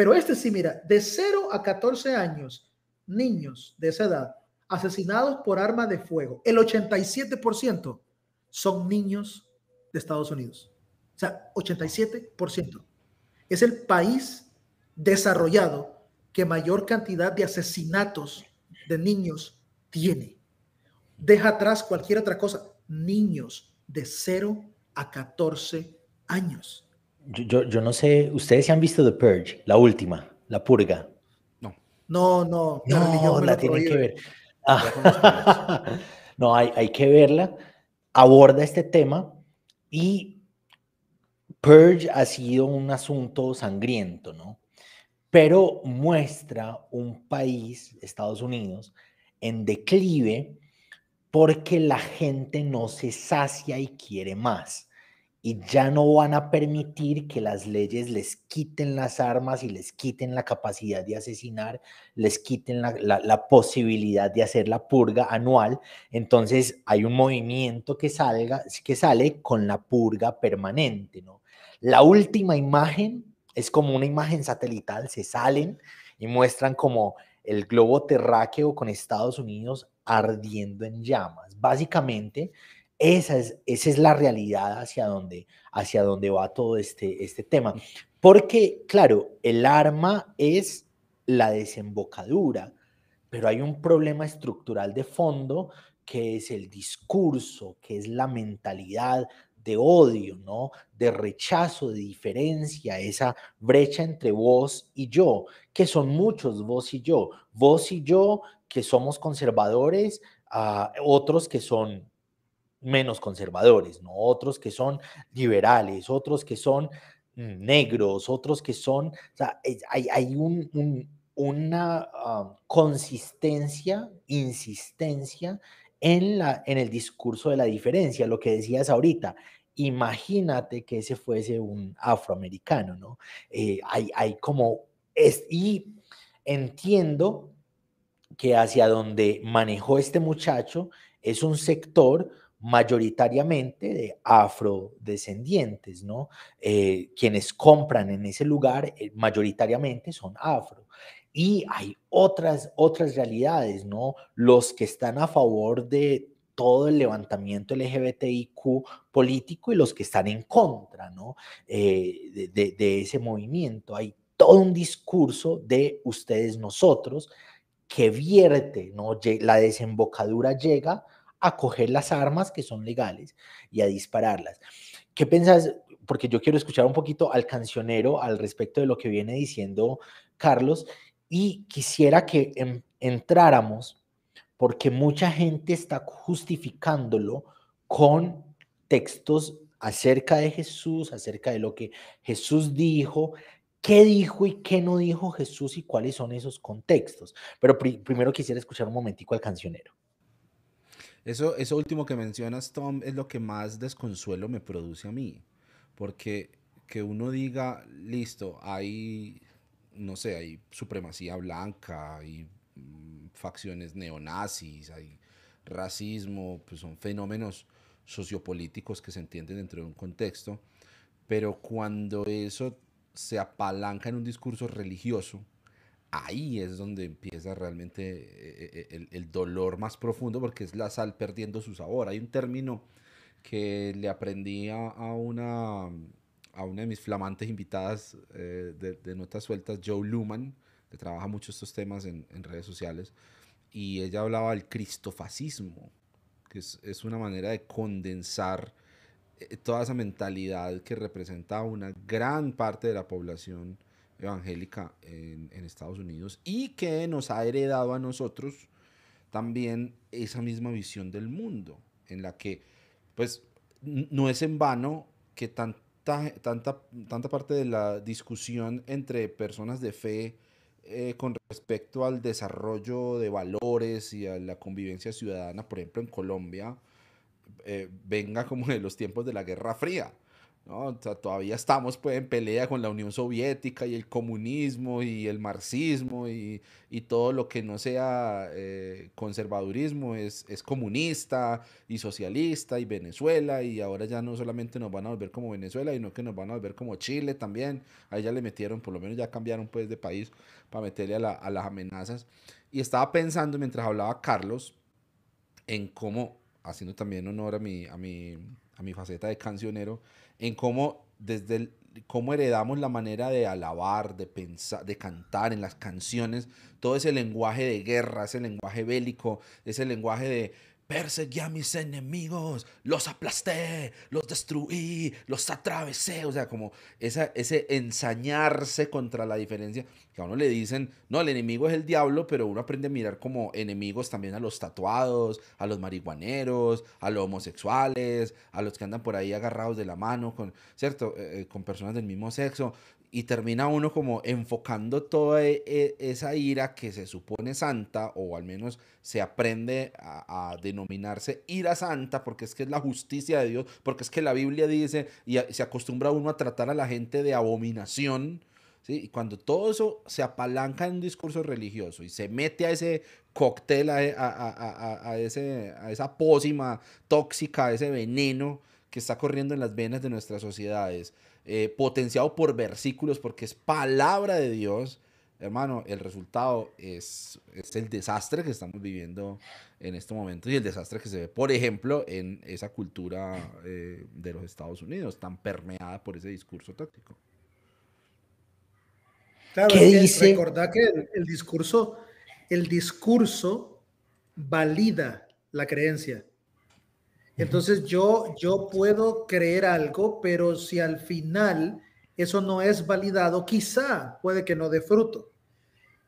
[SPEAKER 3] Pero este sí, mira, de 0 a 14 años, niños de esa edad asesinados por arma de fuego, el 87% son niños de Estados Unidos. O sea, 87%. Es el país desarrollado que mayor cantidad de asesinatos de niños tiene. Deja atrás cualquier otra cosa. Niños, de 0 a 14 años.
[SPEAKER 2] Yo, yo, no sé, ustedes se han visto The Purge, la última, la purga.
[SPEAKER 3] No. No, no,
[SPEAKER 2] no, la tienen que ver. no, hay, hay que verla. Aborda este tema y Purge ha sido un asunto sangriento, ¿no? Pero muestra un país, Estados Unidos, en declive porque la gente no se sacia y quiere más. Y ya no van a permitir que las leyes les quiten las armas y les quiten la capacidad de asesinar, les quiten la, posibilidad de hacer la purga anual. Entonces hay un movimiento que, salga, que sale con la purga permanente. ¿no? La última imagen es como una imagen satelital, se salen y muestran como el globo terráqueo con Estados Unidos ardiendo en llamas. Básicamente, esa es, esa es la realidad hacia donde, hacia donde va todo este, este tema. Porque, claro, el arma es la desembocadura pero hay un problema estructural de fondo que es el discurso, que es la mentalidad de odio, ¿no? De rechazo, de diferencia, esa brecha entre vos y yo, que son muchos vos y yo, vos y yo que somos conservadores, a otros que son menos conservadores, ¿no? Otros que son liberales, otros que son mm, negros, otros que son, o sea, hay, hay un, una consistencia, insistencia en, la, en el discurso de la diferencia, lo que decías ahorita. Imagínate que ese fuese un afroamericano, ¿no? Eh, hay, hay como, es, y entiendo que hacia donde manejó este muchacho es un sector mayoritariamente de afrodescendientes, ¿no? Eh, quienes compran en ese lugar eh, mayoritariamente son afro. Y hay otras, otras realidades, ¿no? Los que están a favor de todo el levantamiento LGBTIQ político y los que están en contra, ¿no? Eh, de, de ese movimiento. Hay todo un discurso de ustedes, nosotros, que vierte, ¿no? La desembocadura llega a coger las armas que son legales y a dispararlas. ¿Qué pensás? Porque yo quiero escuchar un poquito al cancionero al respecto de lo que viene diciendo Carlos y quisiera que entráramos porque mucha gente está justificándolo con textos acerca de Jesús, acerca de lo que Jesús dijo, qué dijo y qué no dijo Jesús y cuáles son esos contextos. Pero primero quisiera escuchar un momentico al cancionero.
[SPEAKER 1] Eso, eso último que mencionas, Tom, es lo que más desconsuelo me produce a mí. Porque que uno diga, listo, hay, no sé, hay supremacía blanca, hay mm, facciones neonazis, hay racismo, pues son fenómenos sociopolíticos que se entienden dentro de un contexto. Pero cuando eso se apalanca en un discurso religioso, ahí es donde empieza realmente eh, eh, el, dolor más profundo porque es la sal perdiendo su sabor. Hay un término que le aprendí a, una, de mis flamantes invitadas eh, de, Notas Sueltas, Joe Luman, que trabaja mucho estos temas en, redes sociales, y ella hablaba del cristofascismo, que es, es una manera de condensar toda esa mentalidad que representa una gran parte de la población evangélica en, Estados Unidos y que nos ha heredado a nosotros también esa misma visión del mundo, en la que, pues, no es en vano que tanta, tanta, tanta parte de la discusión entre personas de fe eh, con respecto al desarrollo de valores y a la convivencia ciudadana, por ejemplo, en Colombia, eh, venga como de los tiempos de la Guerra Fría. ¿No? todavía estamos pues, en pelea con la Unión Soviética y el comunismo y el marxismo y, y todo lo que no sea eh, conservadurismo es, es, comunista y socialista y Venezuela y ahora ya no solamente nos van a volver como Venezuela, sino que nos van a volver como Chile también. Ahí ya le metieron, por lo menos ya cambiaron pues de país para meterle a, a las amenazas. Y estaba pensando mientras hablaba Carlos en cómo haciendo también honor a mi, a mi, a mi faceta de cancionero, en cómo desde el, cómo heredamos la manera de alabar, de pensar, de cantar en las canciones, todo ese lenguaje de guerra, ese lenguaje bélico, ese lenguaje de Perseguí a mis enemigos, los aplasté, los destruí, los atravesé. O sea, como esa, ese ensañarse contra la diferencia. Que a uno le dicen, no, el enemigo es el diablo, pero uno aprende a mirar como enemigos también a los tatuados, a los marihuaneros, a los homosexuales, a los que andan por ahí agarrados de la mano, con, ¿cierto? Eh, eh, con personas del mismo sexo y termina uno como enfocando toda e, e, esa ira que se supone santa, o al menos se aprende a, denominarse ira santa, porque es que es la justicia de Dios, porque es que la Biblia dice, y se acostumbra uno a tratar a la gente de abominación, ¿sí? y cuando todo eso se apalanca en un discurso religioso y se mete a ese cóctel, a, a, a ese, esa pócima tóxica, a ese veneno que está corriendo en las venas de nuestras sociedades, eh, potenciado por versículos, porque es palabra de Dios, hermano, el resultado es, es, el desastre que estamos viviendo en este momento y el desastre que se ve, por ejemplo, en esa cultura eh, de los Estados Unidos, tan permeada por ese discurso táctico.
[SPEAKER 3] Claro, ¿Qué dice? Recordad que el, discurso el discurso valida la creencia. Entonces yo, yo puedo creer algo, pero si al final eso no es validado, quizá puede que no dé fruto.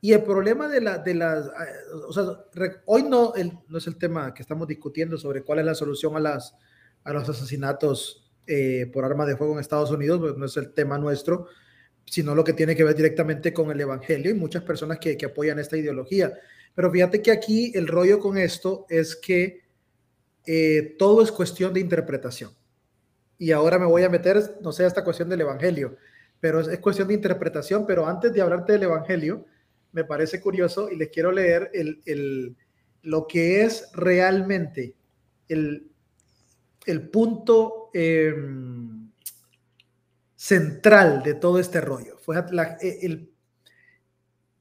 [SPEAKER 3] Y el problema de la, de las, sea, hoy no, no es el tema que estamos discutiendo sobre cuál es la solución a, las, a los asesinatos eh, por armas de fuego en Estados Unidos, pues no es el tema nuestro, sino lo que tiene que ver directamente con el Evangelio y muchas personas que, que apoyan esta ideología. Pero fíjate que aquí el rollo con esto es que eh, todo es cuestión de interpretación. Y ahora me voy a meter, no sé, a esta cuestión del Evangelio, pero es, cuestión de interpretación. Pero antes de hablarte del Evangelio, me parece curioso y les quiero leer el, lo que es realmente el, el punto em, central de todo este rollo. Fue e, el,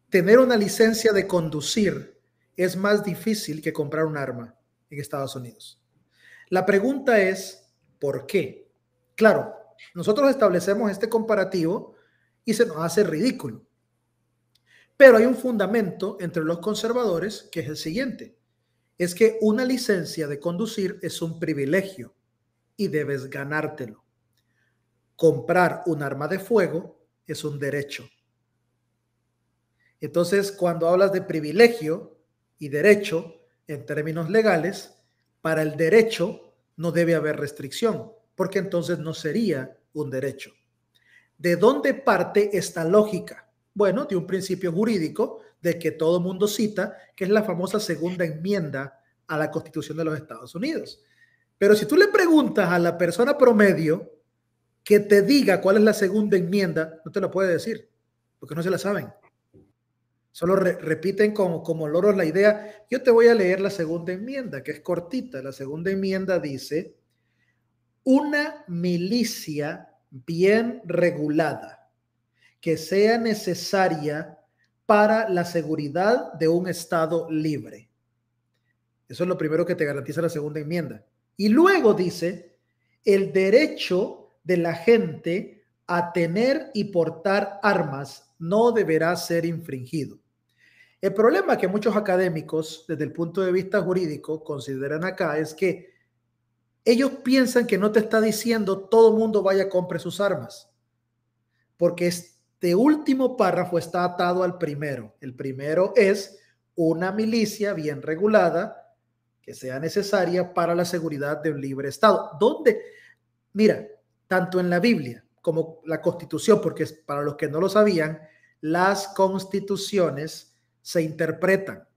[SPEAKER 3] tener una licencia de conducir es más difícil que comprar un arma en Estados Unidos. La pregunta es, ¿por qué? Claro, nosotros establecemos este comparativo y se nos hace ridículo. Pero hay un fundamento entre los conservadores que es el siguiente. Es que una licencia de conducir es un privilegio y debes ganártelo. Comprar un arma de fuego es un derecho. Entonces, cuando hablas de privilegio y derecho en términos legales, para el derecho no debe haber restricción, porque entonces no sería un derecho. ¿De dónde parte esta lógica? Bueno, de un principio jurídico de que todo mundo cita, que es la famosa segunda enmienda a la Constitución de los Estados Unidos. Pero si tú le preguntas a la persona promedio que te diga cuál es la segunda enmienda, no te la puede decir, porque no se la saben. Solo repiten como, como loros la idea. Yo te voy a leer la segunda enmienda, que es cortita. La segunda enmienda dice, una milicia bien regulada que sea necesaria para la seguridad de un Estado libre. Eso es lo primero que te garantiza la segunda enmienda. Y luego dice, el derecho de la gente a tener y portar armas no deberá ser infringido. El problema que muchos académicos, desde el punto de vista jurídico, consideran acá es que ellos piensan que no te está diciendo todo mundo vaya a compre sus armas, porque este último párrafo está atado al primero. El primero es una milicia bien regulada que sea necesaria para la seguridad de un libre Estado. ¿Dónde? Mira, tanto en la Biblia como la Constitución, porque para los que no lo sabían, las constituciones se interpretan.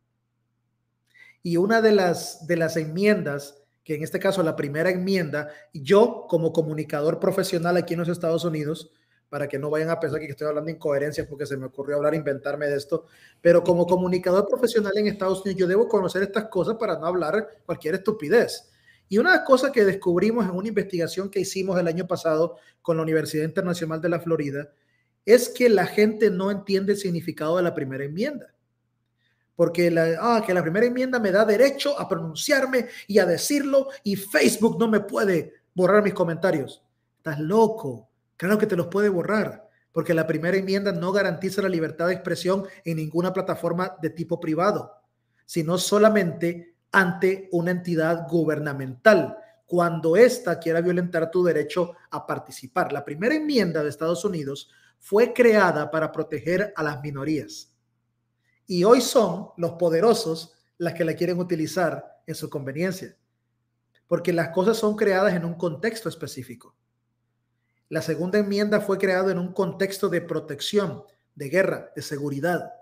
[SPEAKER 3] Y una de las, de las enmiendas, que en este caso la primera enmienda, yo como comunicador profesional aquí en los Estados Unidos, para que no vayan a pensar que estoy hablando incoherencias porque se me ocurrió hablar, inventarme de esto, pero como comunicador profesional en Estados Unidos, yo debo conocer estas cosas para no hablar cualquier estupidez. Y una cosa que descubrimos en una investigación que hicimos el año pasado con la Universidad Internacional de la Florida es que la gente no entiende el significado de la primera enmienda porque la, ah, que la primera enmienda me da derecho a pronunciarme y a decirlo y Facebook no me puede borrar mis comentarios. Estás loco. Claro que te los puede borrar, porque la primera enmienda no garantiza la libertad de expresión en ninguna plataforma de tipo privado, sino solamente ante una entidad gubernamental, cuando ésta quiera violentar tu derecho a participar. La primera enmienda de Estados Unidos fue creada para proteger a las minorías y hoy son los poderosos las que la quieren utilizar en su conveniencia, porque las cosas son creadas en un contexto específico. La segunda enmienda fue creada en un contexto de protección, de guerra, de seguridad.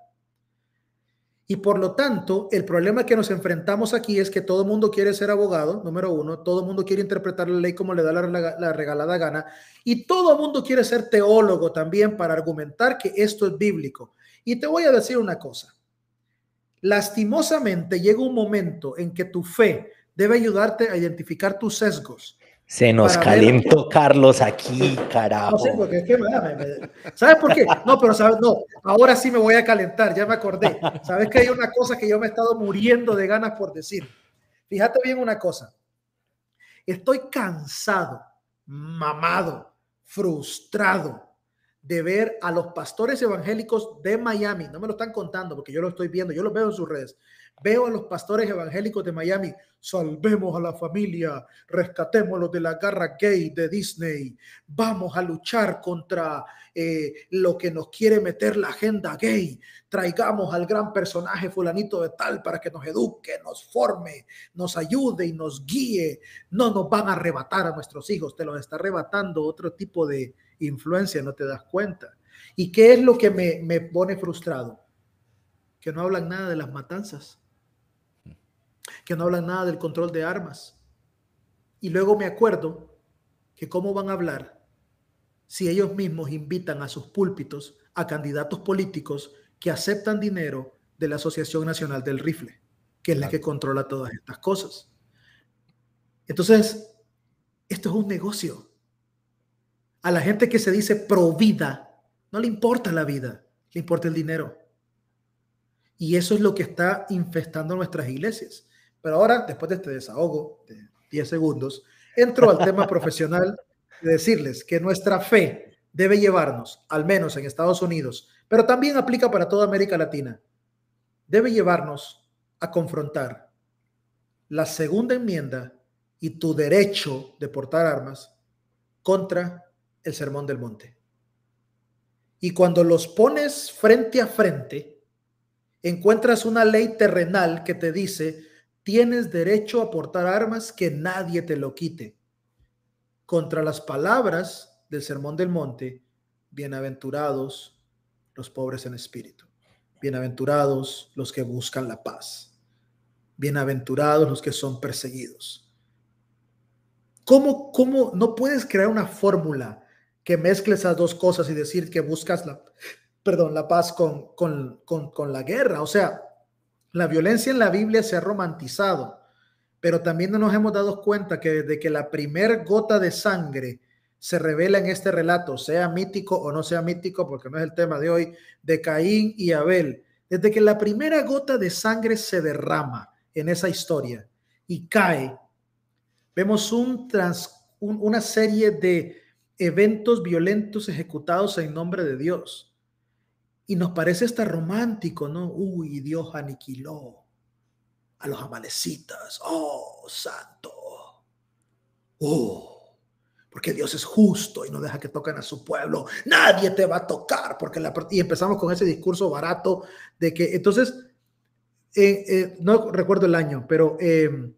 [SPEAKER 3] Y por lo tanto, el problema que nos enfrentamos aquí es que todo el mundo quiere ser abogado, número uno, todo el mundo quiere interpretar la ley como le da la, la regalada gana, y todo el mundo quiere ser teólogo también para argumentar que esto es bíblico. Y te voy a decir una cosa. Lastimosamente llega un momento en que tu fe debe ayudarte a identificar tus sesgos.
[SPEAKER 2] Se nos calentó Carlos aquí, carajo.
[SPEAKER 3] ¿Sabes por qué? No, pero sabes, no, ahora sí me voy a calentar, ya me acordé. Sabes que hay una cosa que yo me he estado muriendo de ganas por decir. Fíjate bien una cosa. Estoy cansado, mamado, frustrado de ver a los pastores evangélicos de Miami, no me lo están contando porque yo lo estoy viendo, yo lo veo en sus redes, veo a los pastores evangélicos de Miami, salvemos a la familia, rescatémoslos de la garra gay de Disney, vamos a luchar contra eh, lo que nos quiere meter la agenda gay, traigamos al gran personaje fulanito de tal para que nos eduque, nos forme, nos ayude y nos guíe, no nos van a arrebatar a nuestros hijos, te los está arrebatando otro tipo de influencia, no te das cuenta. ¿Y qué es lo que me, me pone frustrado? Que no hablan nada de las matanzas, que no hablan nada del control de armas. Y luego me acuerdo que cómo van a hablar si ellos mismos invitan a sus púlpitos a candidatos políticos que aceptan dinero de la Asociación Nacional del Rifle, que es la que controla todas estas cosas. Entonces, esto es un negocio. A la gente que se dice pro vida, no le importa la vida, le importa el dinero. Y eso es lo que está infestando nuestras iglesias. Pero ahora, después de este desahogo de 10 segundos, entro al tema profesional de decirles que nuestra fe debe llevarnos, al menos en Estados Unidos, pero también aplica para toda América Latina, debe llevarnos a confrontar la segunda enmienda y tu derecho de portar armas contra el Sermón del Monte. Y cuando los pones frente a frente, encuentras una ley terrenal que te dice, tienes derecho a portar armas que nadie te lo quite. Contra las palabras del Sermón del Monte, bienaventurados los pobres en espíritu, bienaventurados los que buscan la paz, bienaventurados los que son perseguidos. ¿Cómo, cómo no puedes crear una fórmula que mezcle esas dos cosas y decir que buscas la, perdón, la paz con, con, con, con la guerra. O sea, la violencia en la Biblia se ha romantizado, pero también no nos hemos dado cuenta que desde que la primer gota de sangre se revela en este relato, sea mítico o no sea mítico, porque no es el tema de hoy, de Caín y Abel, desde que la primera gota de sangre se derrama en esa historia y cae, vemos una serie de eventos violentos ejecutados en nombre de Dios. Y nos parece hasta romántico, ¿no? Uy, Dios aniquiló a los amalecitas. Oh, santo. Oh, porque Dios es justo y no deja que toquen a su pueblo. Nadie te va a tocar porque la y empezamos con ese discurso barato de que entonces eh, eh, no recuerdo el año, pero eh,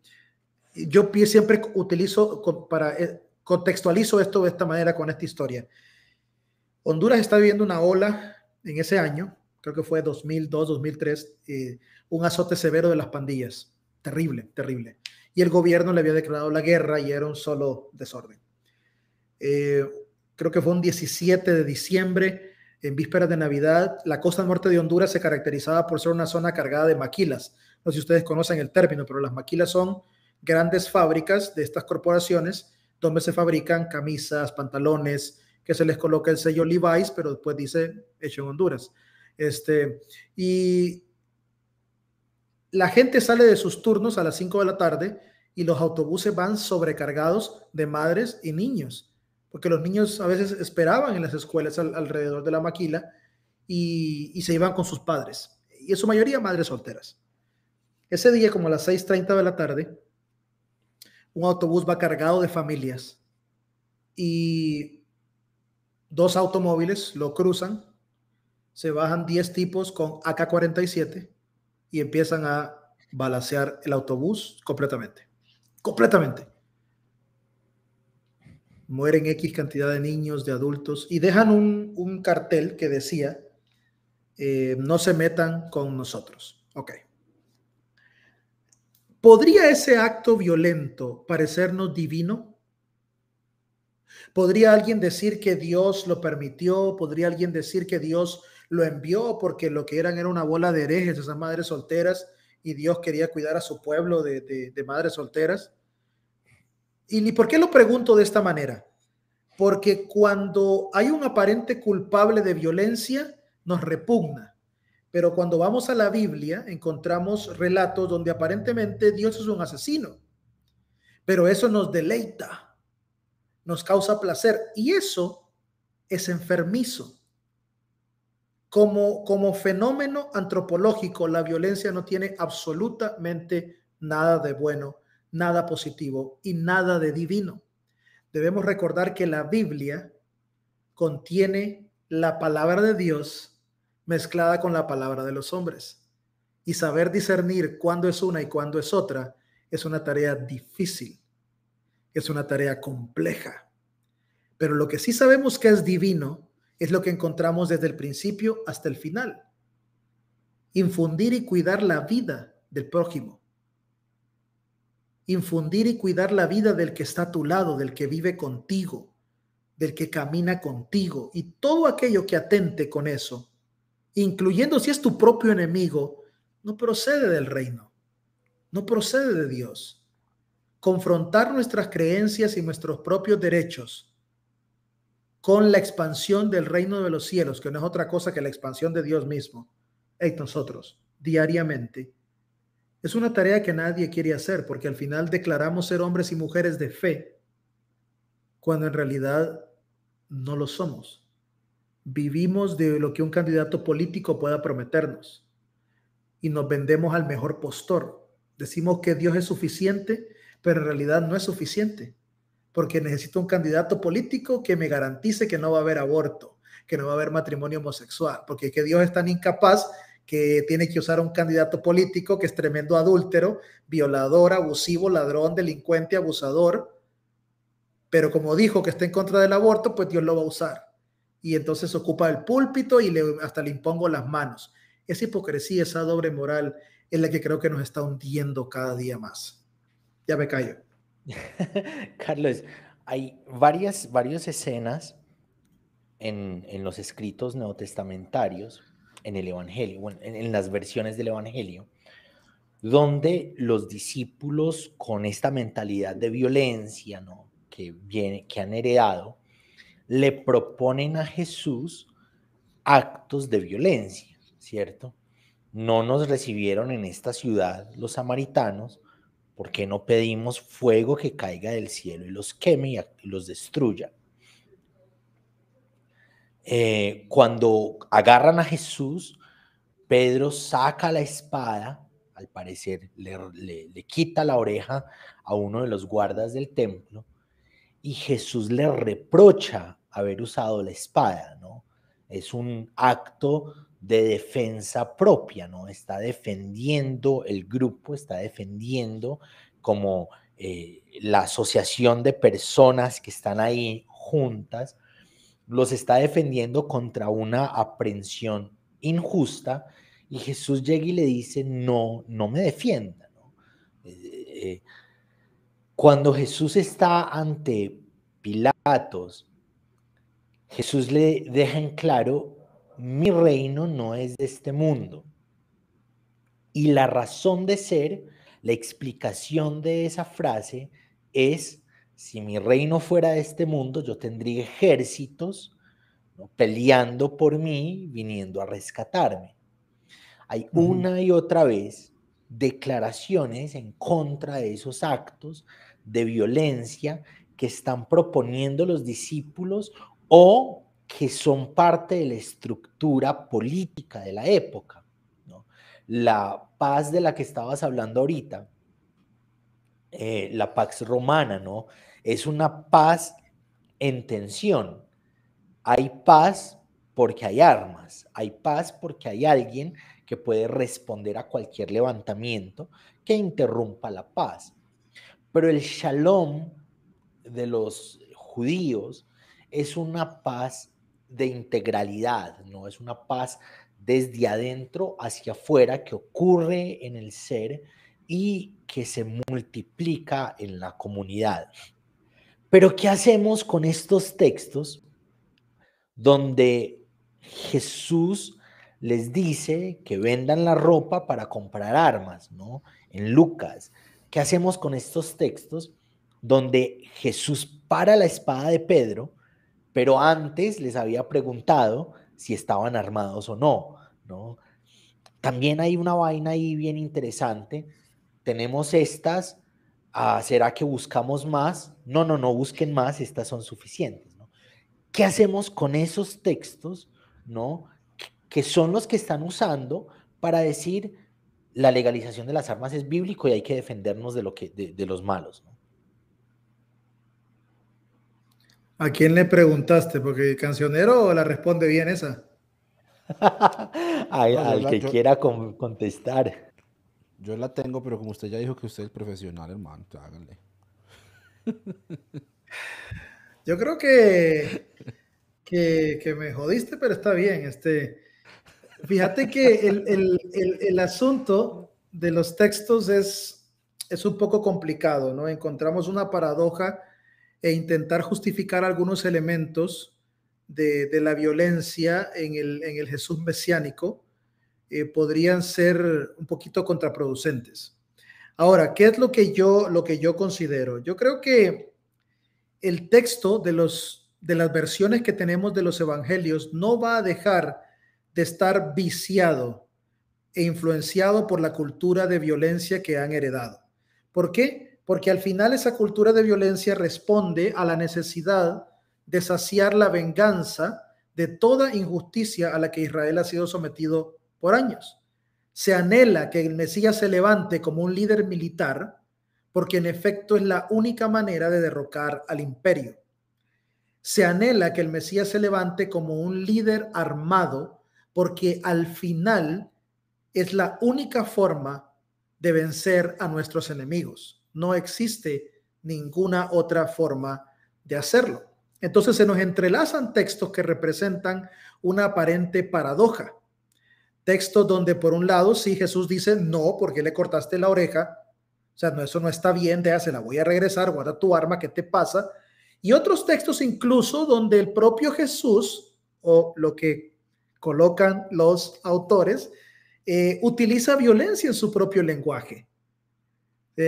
[SPEAKER 3] yo siempre utilizo para contextualizo esto de esta manera con esta historia. Honduras está viviendo una ola en ese año, creo que fue 2002, 2003, eh, un azote severo de las pandillas. Terrible, terrible. Y el gobierno le había declarado la guerra y era un solo desorden. Eh, creo que fue un 17 de diciembre, en vísperas de Navidad, la costa norte de Honduras se caracterizaba por ser una zona cargada de maquilas. No sé si ustedes conocen el término, pero las maquilas son grandes fábricas de estas corporaciones donde se fabrican camisas, pantalones, que se les coloca el sello Levi's, pero después dice hecho en Honduras. Este, y la gente sale de sus turnos a las 5 de la tarde y los autobuses van sobrecargados de madres y niños, porque los niños a veces esperaban en las escuelas alrededor de la maquila y, y, se iban con sus padres, y en su mayoría madres solteras. Ese día, como a las 6.30 de la tarde, un autobús va cargado de familias y dos automóviles lo cruzan, se bajan 10 tipos con AK-47 y empiezan a balasear el autobús completamente. Completamente. Mueren X cantidad de niños, de adultos y dejan un, cartel que decía, eh, no se metan con nosotros. Ok. ¿Podría ese acto violento parecernos divino? ¿Podría alguien decir que Dios lo permitió? ¿Podría alguien decir que Dios lo envió porque lo que eran era una bola de herejes, esas madres solteras, y Dios quería cuidar a su pueblo de, madres solteras? ¿Y por qué lo pregunto de esta manera? Porque cuando hay un aparente culpable de violencia, nos repugna. Pero cuando vamos a la Biblia, encontramos relatos donde aparentemente Dios es un asesino. Pero eso nos deleita, nos causa placer. Y eso es enfermizo. Como, como fenómeno antropológico, la violencia no tiene absolutamente nada de bueno, nada positivo y nada de divino. Debemos recordar que la Biblia contiene la palabra de Dios mezclada con la palabra de los hombres. Y saber discernir cuándo es una y cuándo es otra es una tarea difícil, es una tarea compleja. Pero lo que sí sabemos que es divino es lo que encontramos desde el principio hasta el final. Infundir y cuidar la vida del prójimo. Infundir y cuidar la vida del que está a tu lado, del que vive contigo, del que camina contigo y todo aquello que atente con eso, incluyendo si es tu propio enemigo, no procede del reino, no procede de Dios. Confrontar nuestras creencias y nuestros propios derechos con la expansión del reino de los cielos, que no es otra cosa que la expansión de Dios mismo en nosotros, diariamente. Es una tarea que nadie quiere hacer porque al final declaramos ser hombres y mujeres de fe, cuando en realidad no lo somos. Vivimos de lo que un candidato político pueda prometernos y nos vendemos al mejor postor. Decimos que Dios es suficiente, pero en realidad no es suficiente porque necesito un candidato político que me garantice que no va a haber aborto, que no va a haber matrimonio homosexual, porque que Dios es tan incapaz que tiene que usar un candidato político que es tremendo adúltero, violador, abusivo, ladrón, delincuente, abusador, pero como dijo que está en contra del aborto, pues Dios lo va a usar. Y entonces ocupa el púlpito y le, hasta le impongo las manos. Esa hipocresía, esa doble moral es la que creo que nos está hundiendo cada día más. Ya me callo.
[SPEAKER 2] Carlos, hay varias, varias escenas en, los escritos neotestamentarios, en el Evangelio, en, las versiones del Evangelio, donde los discípulos con esta mentalidad de violencia ¿no? que, viene, que han heredado, le proponen a Jesús actos de violencia, ¿cierto? No nos recibieron en esta ciudad los samaritanos, ¿Por qué no pedimos fuego que caiga del cielo y los queme y los destruya? Eh, cuando agarran a Jesús, Pedro saca la espada, al parecer le, quita la oreja a uno de los guardas del templo y Jesús le reprocha haber usado la espada, ¿no? Es un acto de defensa propia, ¿no? Está defendiendo el grupo, está defendiendo como eh, la asociación de personas que están ahí juntas, los está defendiendo contra una aprehensión injusta y Jesús llega y le dice, no, no me defienda. Eh, eh, cuando Jesús está ante Pilatos, Jesús le deja en claro mi reino no es de este mundo. Y la razón de ser, la explicación de esa frase es, si mi reino fuera de este mundo, yo tendría ejércitos peleando por mí, viniendo a rescatarme. Hay una y otra vez declaraciones en contra de esos actos de violencia que están proponiendo los discípulos o que son parte de la estructura política de la época. La paz de la que estabas hablando ahorita, eh, la Pax Romana, ¿no? Es una paz en tensión. Hay paz porque hay armas, hay paz porque hay alguien que puede responder a cualquier levantamiento que interrumpa la paz. Pero el shalom de los judíos es una paz de integralidad, no es una paz desde adentro hacia afuera que ocurre en el ser y que se multiplica en la comunidad. Pero ¿qué hacemos con estos textos donde Jesús les dice que vendan la ropa para comprar armas, ¿no? En Lucas. ¿Qué hacemos con estos textos donde Jesús para la espada de Pedro pero antes les había preguntado si estaban armados o no, ¿no? También hay una vaina ahí bien interesante. Tenemos estas, ah, ¿será que buscamos más? No, no, no busquen más, estas son suficientes. ¿qué hacemos con esos textos, no? Que son los que están usando para decir la legalización de las armas es bíblico y hay que defendernos de, lo que, de, los malos.
[SPEAKER 3] ¿A quién le preguntaste? Porque cancionero la responde bien esa.
[SPEAKER 2] al, que quiera contestar.
[SPEAKER 1] Yo la tengo, pero como usted ya dijo que usted es profesional, hermano, háganle.
[SPEAKER 3] Yo creo que, que, me jodiste, pero está bien. Este, fíjate que el, asunto de los textos es, es un poco complicado, ¿no? Encontramos una paradoja e intentar justificar algunos elementos de, la violencia en el, en el Jesús mesiánico eh, podrían ser un poquito contraproducentes. Ahora, ¿qué es lo que yo, lo que yo considero? Yo creo que el texto de, los, de las versiones que tenemos de los evangelios no va a dejar de estar viciado e influenciado por la cultura de violencia que han heredado. ¿Por qué? Porque al final esa cultura de violencia responde a la necesidad de saciar la venganza de toda injusticia a la que Israel ha sido sometido por años. Se anhela que el Mesías se levante como un líder militar, porque en efecto es la única manera de derrocar al imperio. Se anhela que el Mesías se levante como un líder armado, porque al final es la única forma de vencer a nuestros enemigos. No existe ninguna otra forma de hacerlo. Entonces se nos entrelazan textos que representan una aparente paradoja. Textos donde por un lado sí Jesús dice, no, porque le cortaste la oreja. O sea, no, eso no está bien, se la voy a regresar, guarda tu arma, ¿qué te pasa? Y otros textos incluso donde el propio Jesús, o lo que colocan los autores, eh, utiliza violencia en su propio lenguaje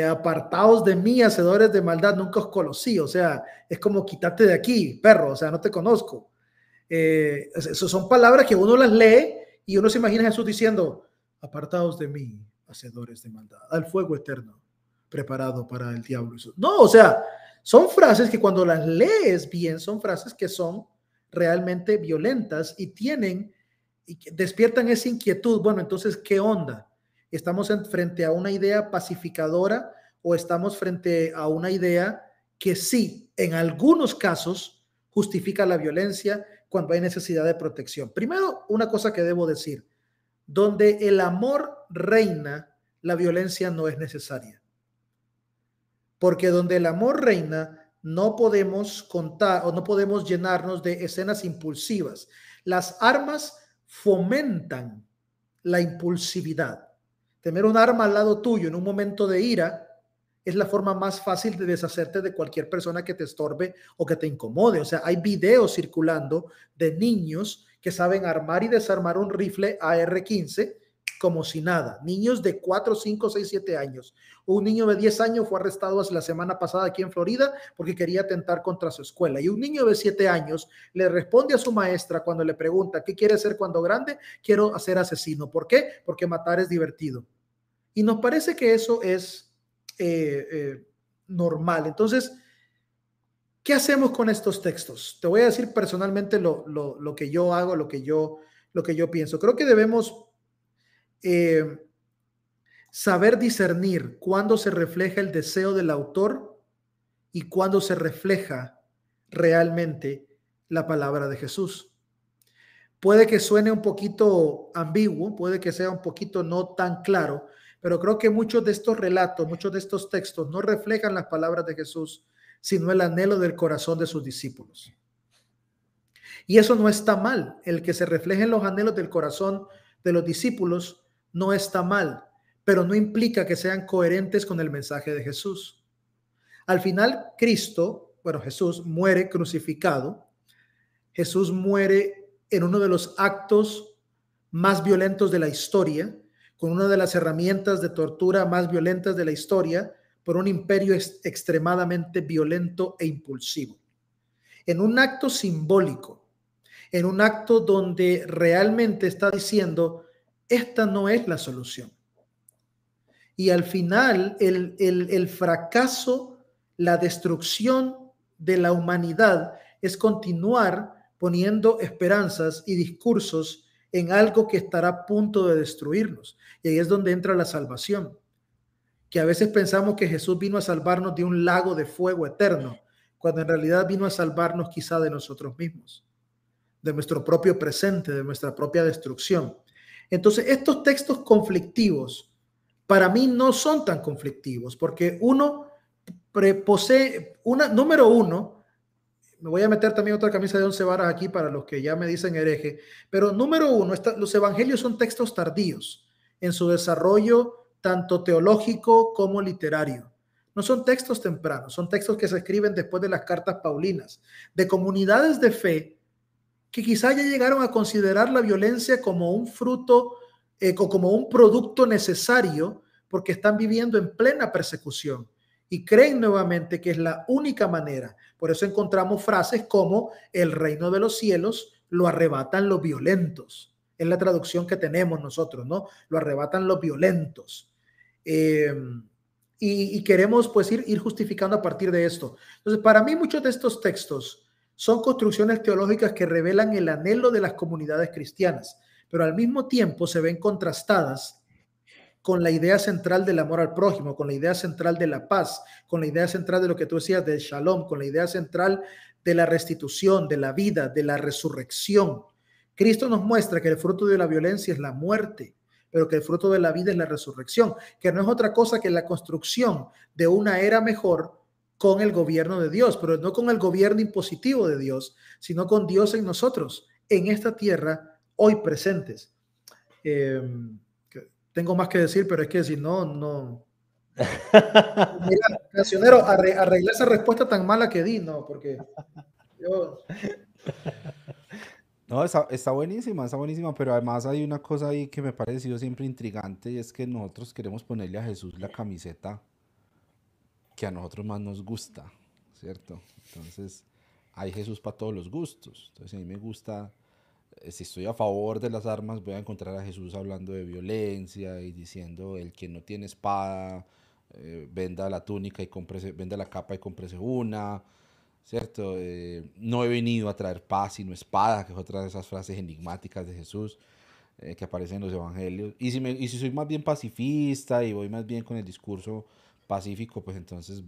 [SPEAKER 3] apartados de mí, hacedores de maldad, nunca os conocí. O sea, es como quítate de aquí, perro, o sea, no te conozco. Eh, eso son palabras que uno las lee y uno se imagina a Jesús diciendo, apartados de mí, hacedores de maldad, al fuego eterno preparado para el diablo. No, o sea, son frases que cuando las lees bien, son frases que son realmente violentas y tienen, y despiertan esa inquietud. Bueno, entonces, ¿qué onda? ¿Estamos frente a una idea pacificadora o estamos frente a una idea que sí, en algunos casos, justifica la violencia cuando hay necesidad de protección? Primero, una cosa que debo decir, donde el amor reina, la violencia no es necesaria. Porque donde el amor reina, no podemos contar o no podemos llenarnos de escenas impulsivas. Las armas fomentan la impulsividad. Tener un arma al lado tuyo en un momento de ira es la forma más fácil de deshacerte de cualquier persona que te estorbe o que te incomode. O sea, hay videos circulando de niños que saben armar y desarmar un rifle AR-15 como si nada. Niños de 4, 5, 6, 7 años. Un niño de 10 años fue arrestado la semana pasada aquí en Florida porque quería atentar contra su escuela. Y un niño de 7 años le responde a su maestra cuando le pregunta, ¿qué quiere ser cuando grande? Quiero ser asesino. ¿Por qué? Porque matar es divertido. Y nos parece que eso es eh, eh, normal. Entonces, ¿qué hacemos con estos textos? Te voy a decir personalmente lo, que yo hago, lo que yo, lo que yo pienso. Creo que debemos eh, saber discernir cuándo se refleja el deseo del autor y cuándo se refleja realmente la palabra de Jesús. Puede que suene un poquito ambiguo, puede que sea un poquito no tan claro, pero creo que muchos de estos relatos, muchos de estos textos no reflejan las palabras de Jesús, sino el anhelo del corazón de sus discípulos. Y eso no está mal. El que se reflejen los anhelos del corazón de los discípulos no está mal, pero no implica que sean coherentes con el mensaje de Jesús. Al final, Cristo, bueno, Jesús muere crucificado. Jesús muere en uno de los actos más violentos de la historia con una de las herramientas de tortura más violentas de la historia por un imperio extremadamente violento e impulsivo. En un acto simbólico, en un acto donde realmente está diciendo, esta no es la solución. Y al final, el, el fracaso, la destrucción de la humanidad es continuar poniendo esperanzas y discursos en algo que estará a punto de destruirnos. Y ahí es donde entra la salvación. Que a veces pensamos que Jesús vino a salvarnos de un lago de fuego eterno, cuando en realidad vino a salvarnos quizá de nosotros mismos, de nuestro propio presente, de nuestra propia destrucción. Entonces, estos textos conflictivos para mí no son tan conflictivos, porque uno posee, una, número uno, me voy a meter también otra camisa de once varas aquí para los que ya me dicen hereje, pero número uno, los evangelios son textos tardíos en su desarrollo tanto teológico como literario. No son textos tempranos, son textos que se escriben después de las cartas paulinas, de comunidades de fe que quizá ya llegaron a considerar la violencia como un fruto, eh, como un producto necesario porque están viviendo en plena persecución y creen nuevamente que es la única manera. Por eso encontramos frases como el reino de los cielos lo arrebatan los violentos. Es la traducción que tenemos nosotros, ¿no? Lo arrebatan los violentos. Em, y, queremos pues ir, ir justificando a partir de esto. Entonces, para mí muchos de estos textos son construcciones teológicas que revelan el anhelo de las comunidades cristianas, pero al mismo tiempo se ven contrastadas con la idea central del amor al prójimo, con la idea central de la paz, con la idea central de lo que tú decías del shalom, con la idea central de la restitución, de la vida, de la resurrección. Cristo nos muestra que el fruto de la violencia es la muerte, pero que el fruto de la vida es la resurrección, que no es otra cosa que la construcción de una era mejor con el gobierno de Dios, pero no con el gobierno impositivo de Dios, sino con Dios en nosotros, en esta tierra, hoy presentes. Eh, tengo más que decir, pero es que si no, no. Mira, cancionero, arregla esa respuesta tan mala que di, no, porque yo.
[SPEAKER 1] No, está, está, buenísima, está buenísima, pero además hay una cosa ahí que me ha parecido siempre intrigante y es que nosotros queremos ponerle a Jesús la camiseta que a nosotros más nos gusta, ¿cierto? Entonces, hay Jesús para todos los gustos. Entonces, a mí me gusta si estoy a favor de las armas, voy a encontrar a Jesús hablando de violencia y diciendo el que no tiene espada, eh, venda la túnica y cómprese, venda la capa y cómprese una, ¿cierto? Eh, no he venido a traer paz sino espada, que es otra de esas frases enigmáticas de Jesús que aparecen en los evangelios. Y si, me, y si soy más bien pacifista y voy más bien con el discurso pacífico, pues entonces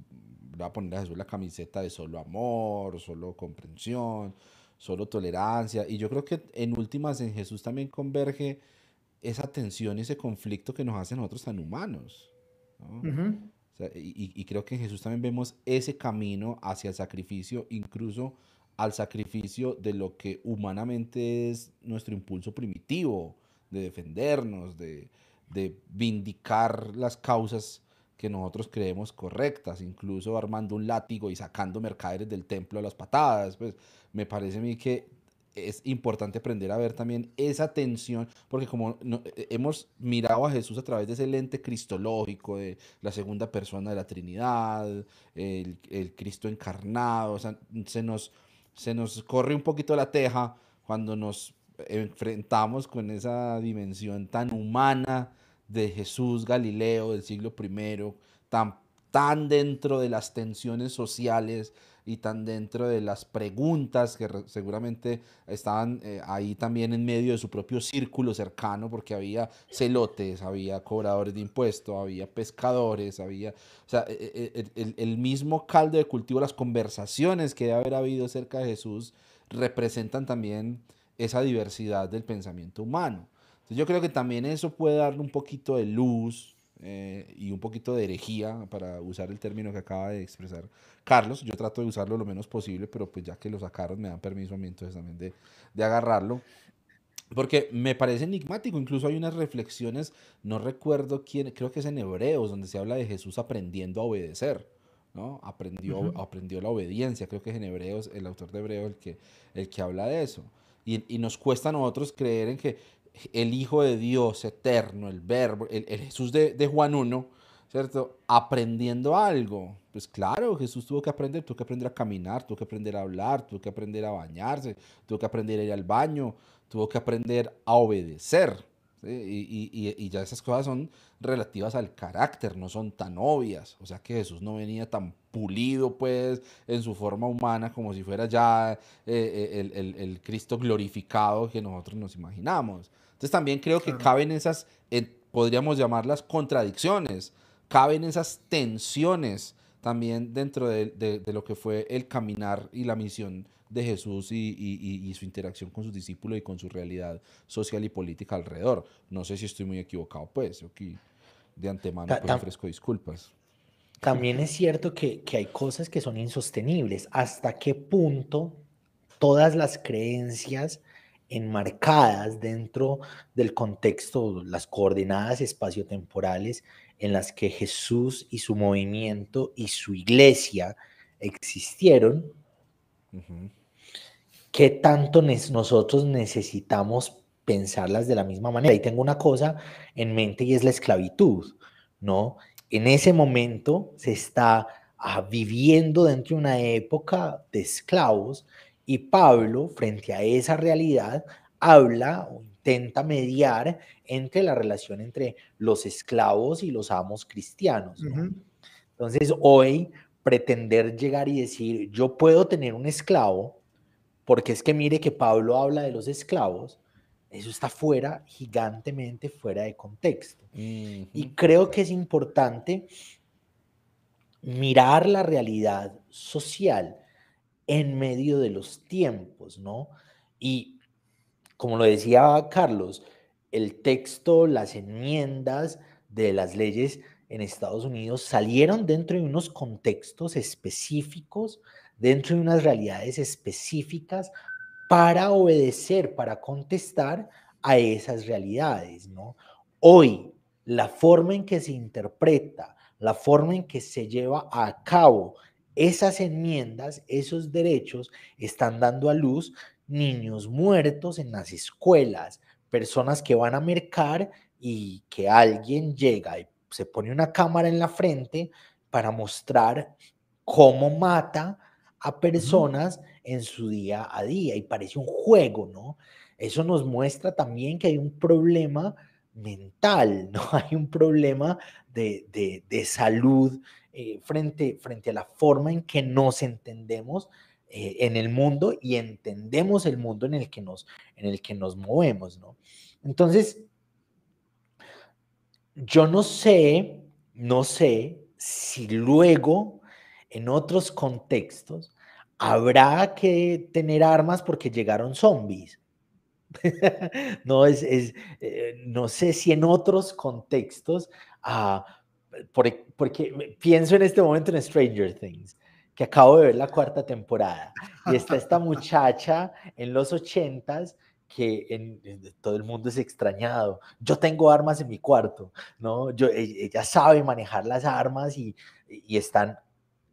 [SPEAKER 1] voy a poner a Jesús la camiseta de solo amor, solo comprensión, solo tolerancia. Y yo creo que en últimas en Jesús también converge esa tensión y ese conflicto que nos hace a nosotros tan humanos. y, creo que en Jesús también vemos ese camino hacia el sacrificio, incluso al sacrificio de lo que humanamente es nuestro impulso primitivo, de defendernos, de, de vindicar las causas que nosotros creemos correctas, incluso armando un látigo y sacando mercaderes del templo a las patadas. Pues me parece a mí que es importante aprender a ver también esa tensión, porque como eh, hemos mirado a Jesús a través de ese lente cristológico, de la segunda persona de la Trinidad, el, Cristo encarnado, o sea, se nos, se nos corre un poquito la teja cuando nos enfrentamos con esa dimensión tan humana de Jesús Galileo del siglo I, tan, tan dentro de las tensiones sociales y tan dentro de las preguntas que seguramente estaban eh, ahí también en medio de su propio círculo cercano, porque había celotes, había cobradores de impuestos, había pescadores, había, o sea, e, e, e, el, el mismo caldo de cultivo, las conversaciones que debe haber habido cerca de Jesús representan también esa diversidad del pensamiento humano yo creo que también eso puede darle un poquito de luz eh, y un poquito de herejía, para usar el término que acaba de expresar Carlos. Yo trato de usarlo lo menos posible, pero pues ya que lo sacaron me dan permiso a mí entonces también de, de agarrarlo. Porque me parece enigmático, incluso hay unas reflexiones, no recuerdo quién, creo que es en Hebreos, donde se habla de Jesús aprendiendo a obedecer, ¿no? Aprendió, aprendió la obediencia, creo que es en Hebreos, el autor de Hebreos el que, el que habla de eso. Y, y, nos cuesta a nosotros creer en que el Hijo de Dios eterno, el Verbo, el, Jesús de, Juan 1, ¿cierto? Aprendiendo algo. Pues claro, Jesús tuvo que aprender, tuvo que aprender a caminar, tuvo que aprender a hablar, tuvo que aprender a bañarse, tuvo que aprender a ir al baño, tuvo que aprender a obedecer. Y, ya esas cosas son relativas al carácter, no son tan obvias. O sea que Jesús no venía tan pulido, pues, en su forma humana, como si fuera ya eh, eh, el, Cristo glorificado que nosotros nos imaginamos. Entonces también creo que caben esas, podríamos llamarlas contradicciones, caben esas tensiones también dentro de lo que fue el caminar y la misión de Jesús y, su interacción con sus discípulos y con su realidad social y política alrededor. No sé si estoy muy equivocado, pues, aquí de antemano pues, ofrezco disculpas.
[SPEAKER 2] También es cierto que, que hay cosas que son insostenibles. ¿Hasta qué punto todas las creencias enmarcadas dentro del contexto, las coordenadas espaciotemporales en las que Jesús y su movimiento y su iglesia existieron, ¿Qué tanto nosotros necesitamos pensarlas de la misma manera? Y tengo una cosa en mente y es la esclavitud, ¿no? En ese momento se está ah, viviendo dentro de una época de esclavos y Pablo, frente a esa realidad, habla o intenta mediar entre la relación entre los esclavos y los amos cristianos. Entonces, hoy pretender llegar y decir, yo puedo tener un esclavo, porque es que mire que Pablo habla de los esclavos, eso está fuera, gigantemente fuera de contexto. Y creo que es importante mirar la realidad social en medio de los tiempos, ¿no? Y como lo decía Carlos, el texto, las enmiendas de las leyes en Estados Unidos salieron dentro de unos contextos específicos dentro de unas realidades específicas para obedecer, para contestar a esas realidades, ¿no? Hoy, la forma en que se interpreta, la forma en que se lleva a cabo esas enmiendas, esos derechos, están dando a luz niños muertos en las escuelas, personas que van a mercar y que alguien llega y se pone una cámara en la frente para mostrar cómo mata a personas en su día a día y parece un juego, ¿no? Eso nos muestra también que hay un problema mental, ¿no? Hay un problema de, salud eh, frente, frente a la forma en que nos entendemos eh, en el mundo y entendemos el mundo en el que nos, en el que nos movemos, ¿no? Entonces, yo no sé, no sé si luego en otros contextos habrá que tener armas porque llegaron zombies. no, es, eh, no sé si en otros contextos, ah, porque pienso en este momento en Stranger Things, que acabo de ver la cuarta temporada, y está esta muchacha en los ochentas que en, todo el mundo es extrañado. Yo tengo armas en mi cuarto, ¿no? Yo, e, ella sabe manejar las armas y, y están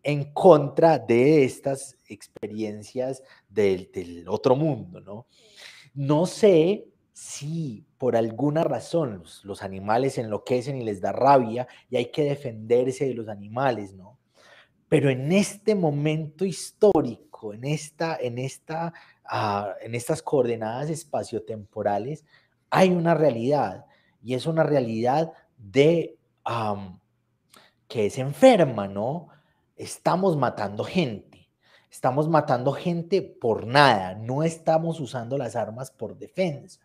[SPEAKER 2] en contra de estas experiencias del, otro mundo, ¿no? No sé si por alguna razón los, animales enloquecen y les da rabia y hay que defenderse de los animales, ¿no? Pero en este momento histórico, en, esta, en, esta, ah, en estas coordenadas espaciotemporales, hay una realidad y es una realidad de que es enferma, ¿no? estamos matando gente. Estamos matando gente por nada, no estamos usando las armas por defensa,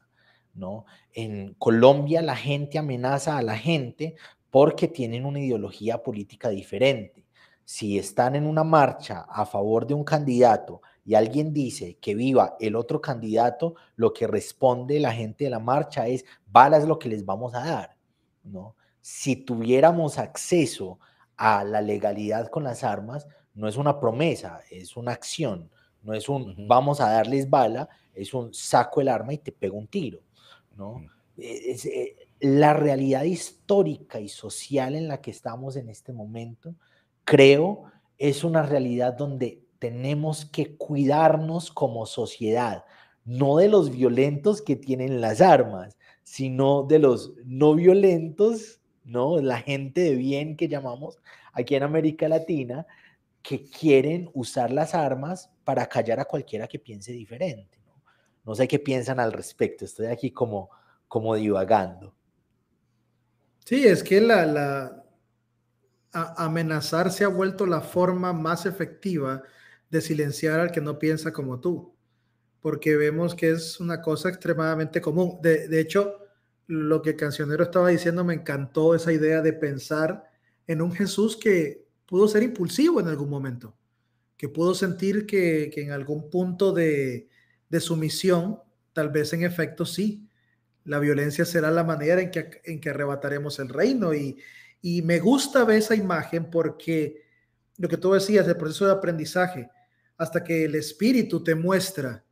[SPEAKER 2] ¿no? En Colombia la gente amenaza a la gente porque tienen una ideología política diferente. Si están en una marcha a favor de un candidato y alguien dice que viva el otro candidato, lo que responde la gente de la marcha es balas lo que les vamos a dar, ¿no? Si tuviéramos acceso a la legalidad con las armas no es una promesa, es una acción, no es un vamos a darles bala, es un saco el arma y te pego un tiro, ¿no? E, es, eh, la realidad histórica y social en la que estamos en este momento, creo, es una realidad donde tenemos que cuidarnos como sociedad, no de los violentos que tienen las armas, sino de los no violentos ¿no? La gente de bien que llamamos aquí en América Latina, que quieren usar las armas para callar a cualquiera que piense diferente. No, sé qué piensan al respecto. Estoy aquí como, como divagando.
[SPEAKER 3] Sí, es que la, la amenazar se ha vuelto la forma más efectiva de silenciar al que no piensa como tú, porque vemos que es una cosa extremadamente común. De, de hecho, lo que Cancionero estaba diciendo me encantó esa idea de pensar en un Jesús que pudo ser impulsivo en algún momento, que pudo sentir que, que en algún punto de, de sumisión, tal vez en efecto sí, la violencia será la manera en que, en que arrebataremos el reino. Y, y me gusta ver esa imagen porque lo que tú decías, el proceso de aprendizaje, hasta que el espíritu te muestra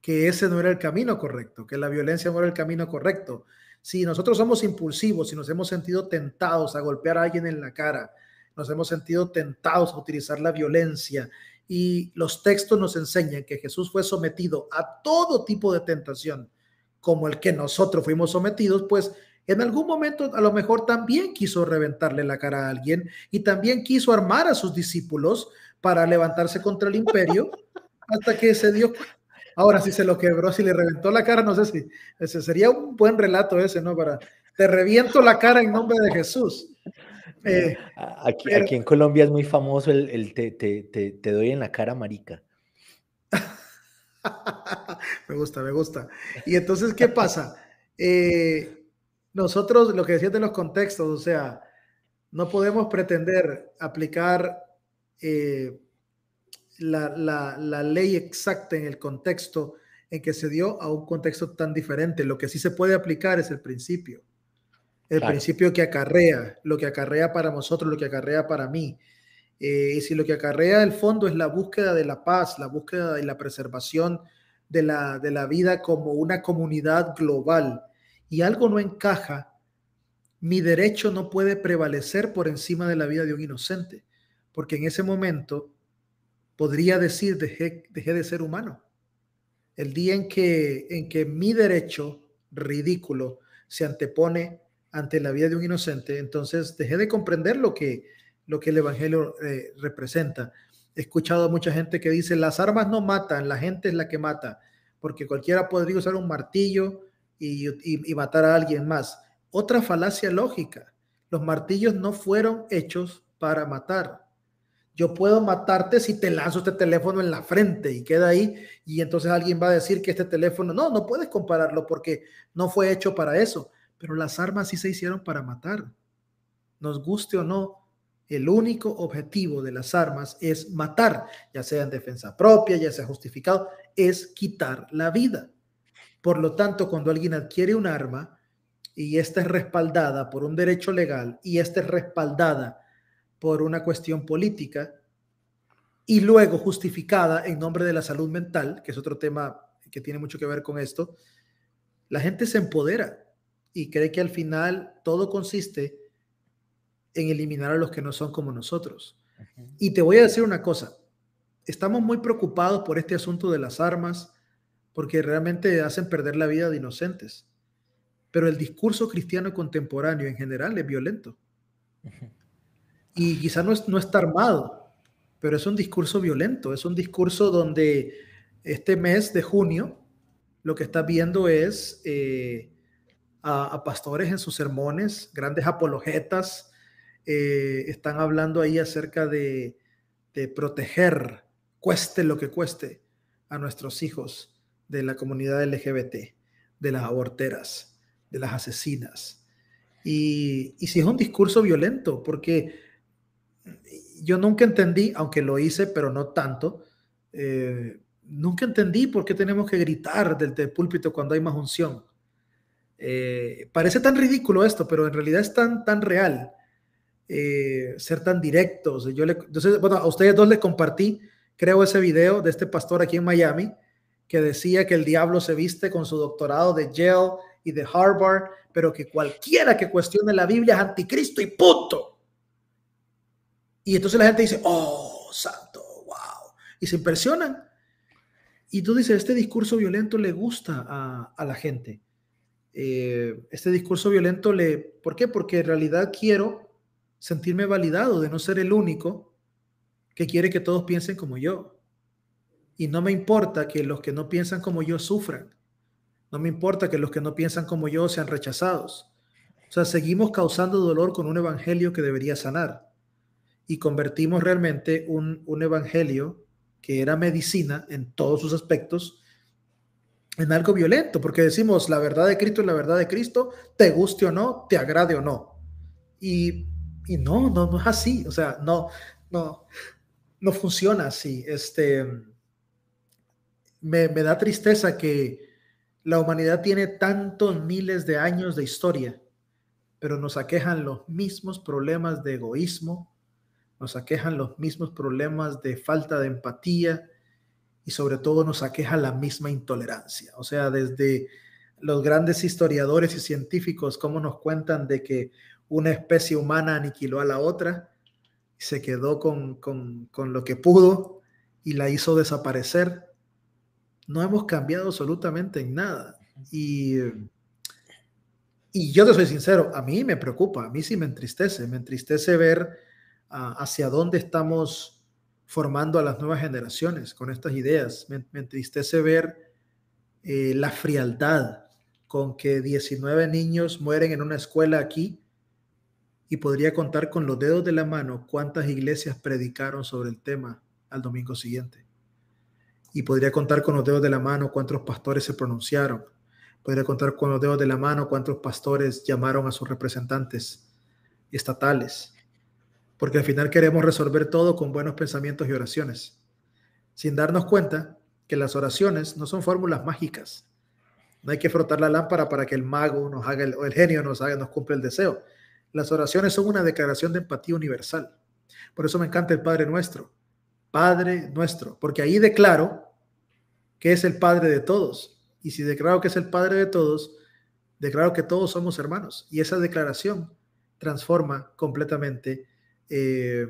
[SPEAKER 3] que ese no era el camino correcto, que la violencia no era el camino correcto. Si nosotros somos impulsivos, si nos hemos sentido tentados a golpear a alguien en la cara, nos hemos sentido tentados a utilizar la violencia y los textos nos enseñan que Jesús fue sometido a todo tipo de tentación, como el que nosotros fuimos sometidos, pues en algún momento a lo mejor también quiso reventarle la cara a alguien y también quiso armar a sus discípulos para levantarse contra el imperio hasta que se dio. Ahora, si se lo quebró, si le reventó la cara, no sé si ese sería un buen relato ese, ¿no? Para te reviento la cara en nombre de Jesús.
[SPEAKER 2] Eh, aquí, aquí, en Colombia es muy famoso el, el te, te, te, te doy en la cara, marica.
[SPEAKER 3] me gusta, me gusta. Y entonces, ¿qué pasa? Eh, nosotros, lo que decías de los contextos, o sea, no podemos pretender aplicar eh, la, la, la, ley exacta en el contexto en que se dio a un contexto tan diferente. Lo que sí se puede aplicar es el principio. El principio que acarrea, lo que acarrea para nosotros, lo que acarrea para mí. Eh, y si lo que acarrea el fondo es la búsqueda de la paz, la búsqueda y la preservación de la, de la vida como una comunidad global, y algo no encaja, mi derecho no puede prevalecer por encima de la vida de un inocente, porque en ese momento podría decir dejé, dejé de ser humano. El día en que, en que mi derecho ridículo se antepone ante la vida de un inocente, entonces dejé de comprender lo que, lo que el Evangelio eh, representa. He escuchado a mucha gente que dice, las armas no matan, la gente es la que mata, porque cualquiera podría usar un martillo y, y matar a alguien más. Otra falacia lógica, los martillos no fueron hechos para matar. Yo puedo matarte si te lanzo este teléfono en la frente y queda ahí y entonces alguien va a decir que este teléfono, no, no puedes compararlo porque no fue hecho para eso, pero las armas sí se hicieron para matar. Nos guste o no, el único objetivo de las armas es matar, ya sea en defensa propia, ya sea justificado, es quitar la vida. Por lo tanto, cuando alguien adquiere un arma y esta es respaldada por un derecho legal y esta es respaldada por una cuestión política y luego justificada en nombre de la salud mental, que es otro tema que tiene mucho que ver con esto, la gente se empodera y cree que al final todo consiste en eliminar a los que no son como nosotros. Y te voy a decir una cosa, estamos muy preocupados por este asunto de las armas porque realmente hacen perder la vida de inocentes. Pero el discurso cristiano contemporáneo en general es violento. Y quizá no, no está armado, pero es un discurso violento, es un discurso donde este mes de junio lo que está viendo es eh, a, pastores en sus sermones, grandes apologetas, eh, están hablando ahí acerca de, proteger, cueste lo que cueste, a nuestros hijos de la comunidad LGBT, de las aborteras, de las asesinas. Y, y si es un discurso violento, porque yo nunca entendí, aunque lo hice, pero no tanto, eh, nunca entendí por qué tenemos que gritar del, del, púlpito cuando hay más unción. Eh, parece tan ridículo esto, pero en realidad es tan, tan real. Eh, ser tan directos. Yo le, entonces, bueno, a ustedes dos les compartí, creo, ese video de este pastor aquí en Miami que decía que el diablo se viste con su doctorado de Yale y de Harvard, pero que cualquiera que cuestione la Biblia es anticristo y punto. Y entonces la gente dice, oh, santo, wow. Y se impresionan. Y tú dices, este discurso violento le gusta a, a la gente. Eh, este discurso violento le... ¿Por qué? Porque en realidad quiero sentirme validado de no ser el único que quiere que todos piensen como yo. Y no me importa que los que no piensan como yo sufran. No me importa que los que no piensan como yo sean rechazados. O sea, seguimos causando dolor con un evangelio que debería sanar. Y convertimos realmente un, un evangelio que era medicina en todos sus aspectos en algo violento, porque decimos la verdad de Cristo es la verdad de Cristo, te guste o no, te agrade o no. Y, y no, no, no es así. O sea, no, no, no funciona así. Este, me, me da tristeza que la humanidad tiene tantos miles de años de historia, pero nos aquejan los mismos problemas de egoísmo, nos aquejan los mismos problemas de falta de empatía y sobre todo nos aqueja la misma intolerancia. O sea, desde los grandes historiadores y científicos, cómo nos cuentan de que una especie humana aniquiló a la otra, se quedó con, con, con lo que pudo y la hizo desaparecer no hemos cambiado absolutamente en nada. Y, y yo te soy sincero, a mí me preocupa, a mí sí me entristece, me entristece ver ah, hacia dónde estamos formando a las nuevas generaciones con estas ideas, me, entristece ver eh, la frialdad con que 19 niños mueren en una escuela aquí y podría contar con los dedos de la mano cuántas iglesias predicaron sobre el tema al domingo siguiente y podría contar con los dedos de la mano cuántos pastores se pronunciaron. Podría contar con los dedos de la mano cuántos pastores llamaron a sus representantes estatales. Porque al final queremos resolver todo con buenos pensamientos y oraciones, sin darnos cuenta que las oraciones no son fórmulas mágicas. No hay que frotar la lámpara para que el mago nos haga o el genio nos haga, nos cumpla el deseo. Las oraciones son una declaración de empatía universal. Por eso me encanta el Padre Nuestro. Padre nuestro, porque ahí declaro que es el Padre de todos. Y si declaro que es el Padre de todos, declaro que todos somos hermanos. Y esa declaración transforma completamente eh,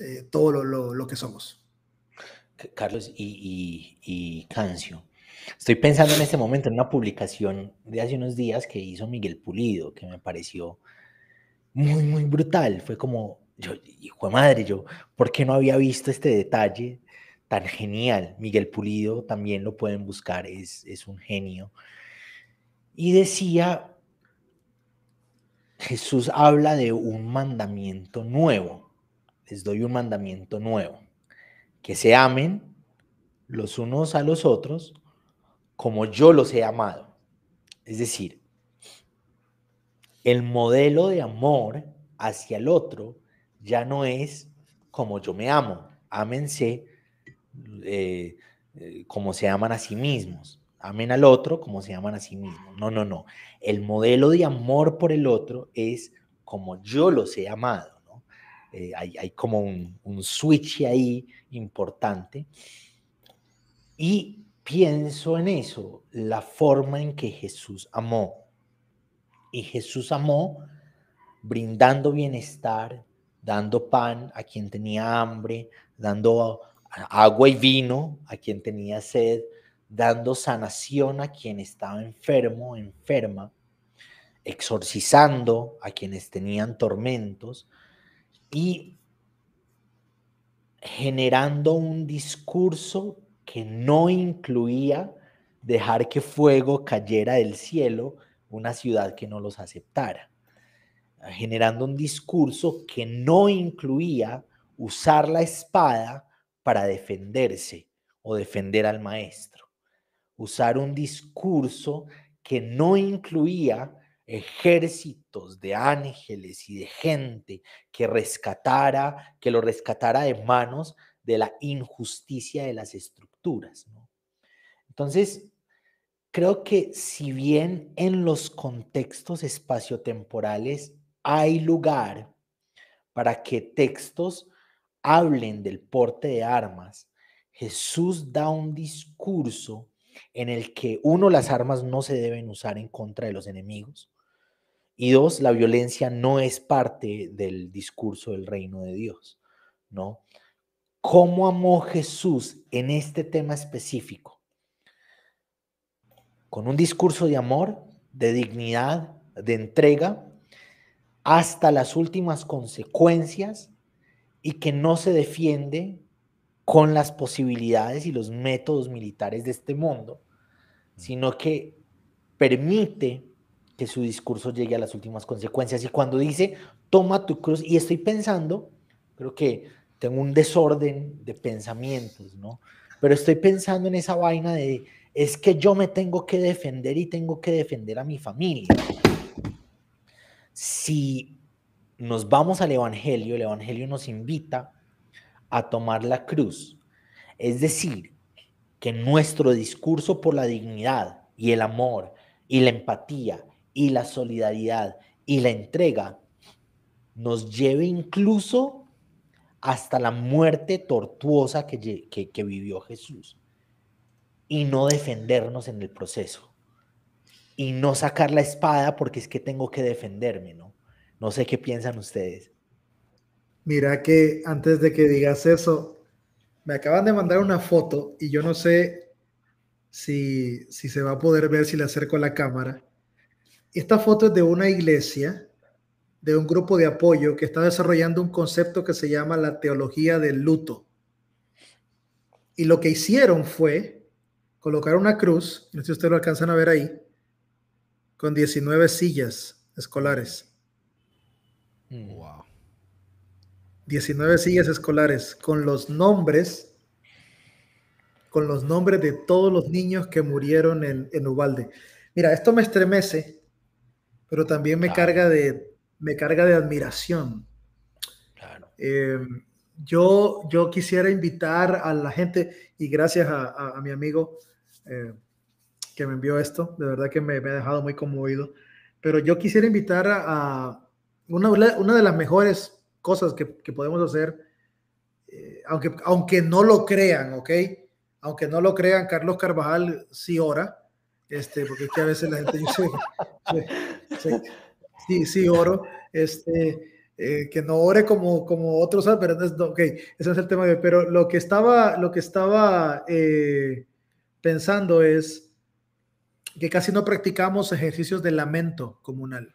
[SPEAKER 3] eh, todo lo, que somos.
[SPEAKER 2] Carlos y, Cancio, estoy pensando en este momento en una publicación de hace unos días que hizo Miguel Pulido, que me pareció muy, muy brutal. Fue como, yo, hijo de madre, yo, ¿por qué no había visto este detalle tan genial? Miguel Pulido también lo pueden buscar, es un genio. Y decía, Jesús habla de un mandamiento nuevo. Les doy un mandamiento nuevo. Que se amen los unos a los otros como yo los he amado. Es decir, el modelo de amor hacia el otro ya no es como yo me amo, ámense eh, eh, como se aman a sí mismos, amen al otro como se aman a sí mismos. No, no, no. El modelo de amor por el otro es como yo los he amado. Eh, hay, como un switch ahí importante. Y pienso en eso, la forma en que Jesús amó. Y Jesús amó brindando bienestar, dando pan a quien tenía hambre, dando agua y vino a quien tenía sed, dando sanación a quien estaba enfermo, enferma, exorcizando a quienes tenían tormentos y generando un discurso que no incluía dejar que fuego cayera del cielo, una ciudad que no los aceptara generando un discurso que no incluía usar la espada para defenderse o defender al maestro. Usar un discurso que no incluía ejércitos de ángeles y de gente que rescatara, que lo rescatara de manos de la injusticia de las estructuras. Entonces, creo que si bien en los contextos espaciotemporales hay lugar para que textos hablen del porte de armas. Jesús da un discurso en el que, uno, las armas no se deben usar en contra de los enemigos, y dos, la violencia no es parte del discurso del reino de Dios, ¿no? ¿Cómo amó Jesús en este tema específico? Con un discurso de amor, de dignidad, de entrega, hasta las últimas consecuencias y que no se defiende con las posibilidades y los métodos militares de este mundo, sino que permite que su discurso llegue a las últimas consecuencias. Y cuando dice, toma tu cruz, y estoy pensando, creo que tengo un desorden de pensamientos, ¿no? Pero estoy pensando en esa vaina de, es que yo me tengo que defender y tengo que defender a mi familia. Si nos vamos al Evangelio, el Evangelio nos invita a tomar la cruz. Es decir, que nuestro discurso por la dignidad y el amor y la empatía y la solidaridad y la entrega nos lleve incluso hasta la muerte tortuosa que, vivió Jesús y no defendernos en el proceso y no sacar la espada porque es que tengo que defenderme, ¿no? No sé qué piensan ustedes.
[SPEAKER 3] Mira que antes de que digas eso, me acaban de mandar una foto y yo no sé si, si se va a poder ver si le acerco la cámara. Esta foto es de una iglesia, de un grupo de apoyo que está desarrollando un concepto que se llama la teología del luto. Y lo que hicieron fue colocar una cruz, no sé si ustedes lo alcanzan a ver ahí, con 19 sillas escolares. Wow. 19 sillas escolares con los nombres, con los nombres de todos los niños que murieron en, en Ubalde. Mira, esto me estremece pero también me, carga, de, me carga de admiración. Em, yo, yo quisiera invitar a la gente, y gracias a, mi amigo eh, que me envió esto, de verdad que me, ha dejado muy conmovido, pero yo quisiera invitar a, una, una, de las mejores cosas que, podemos hacer, eh, aunque, aunque no lo crean, ¿ok? Aunque no lo crean, Carlos Carvajal sí ora, este, porque es que a veces la gente dice, sí, sí, oro, este, eh, que no ore como, como otros, pero no es, ok, ese es el tema de, pero lo que estaba, lo que estaba eh, pensando es que casi no practicamos ejercicios de lamento comunal,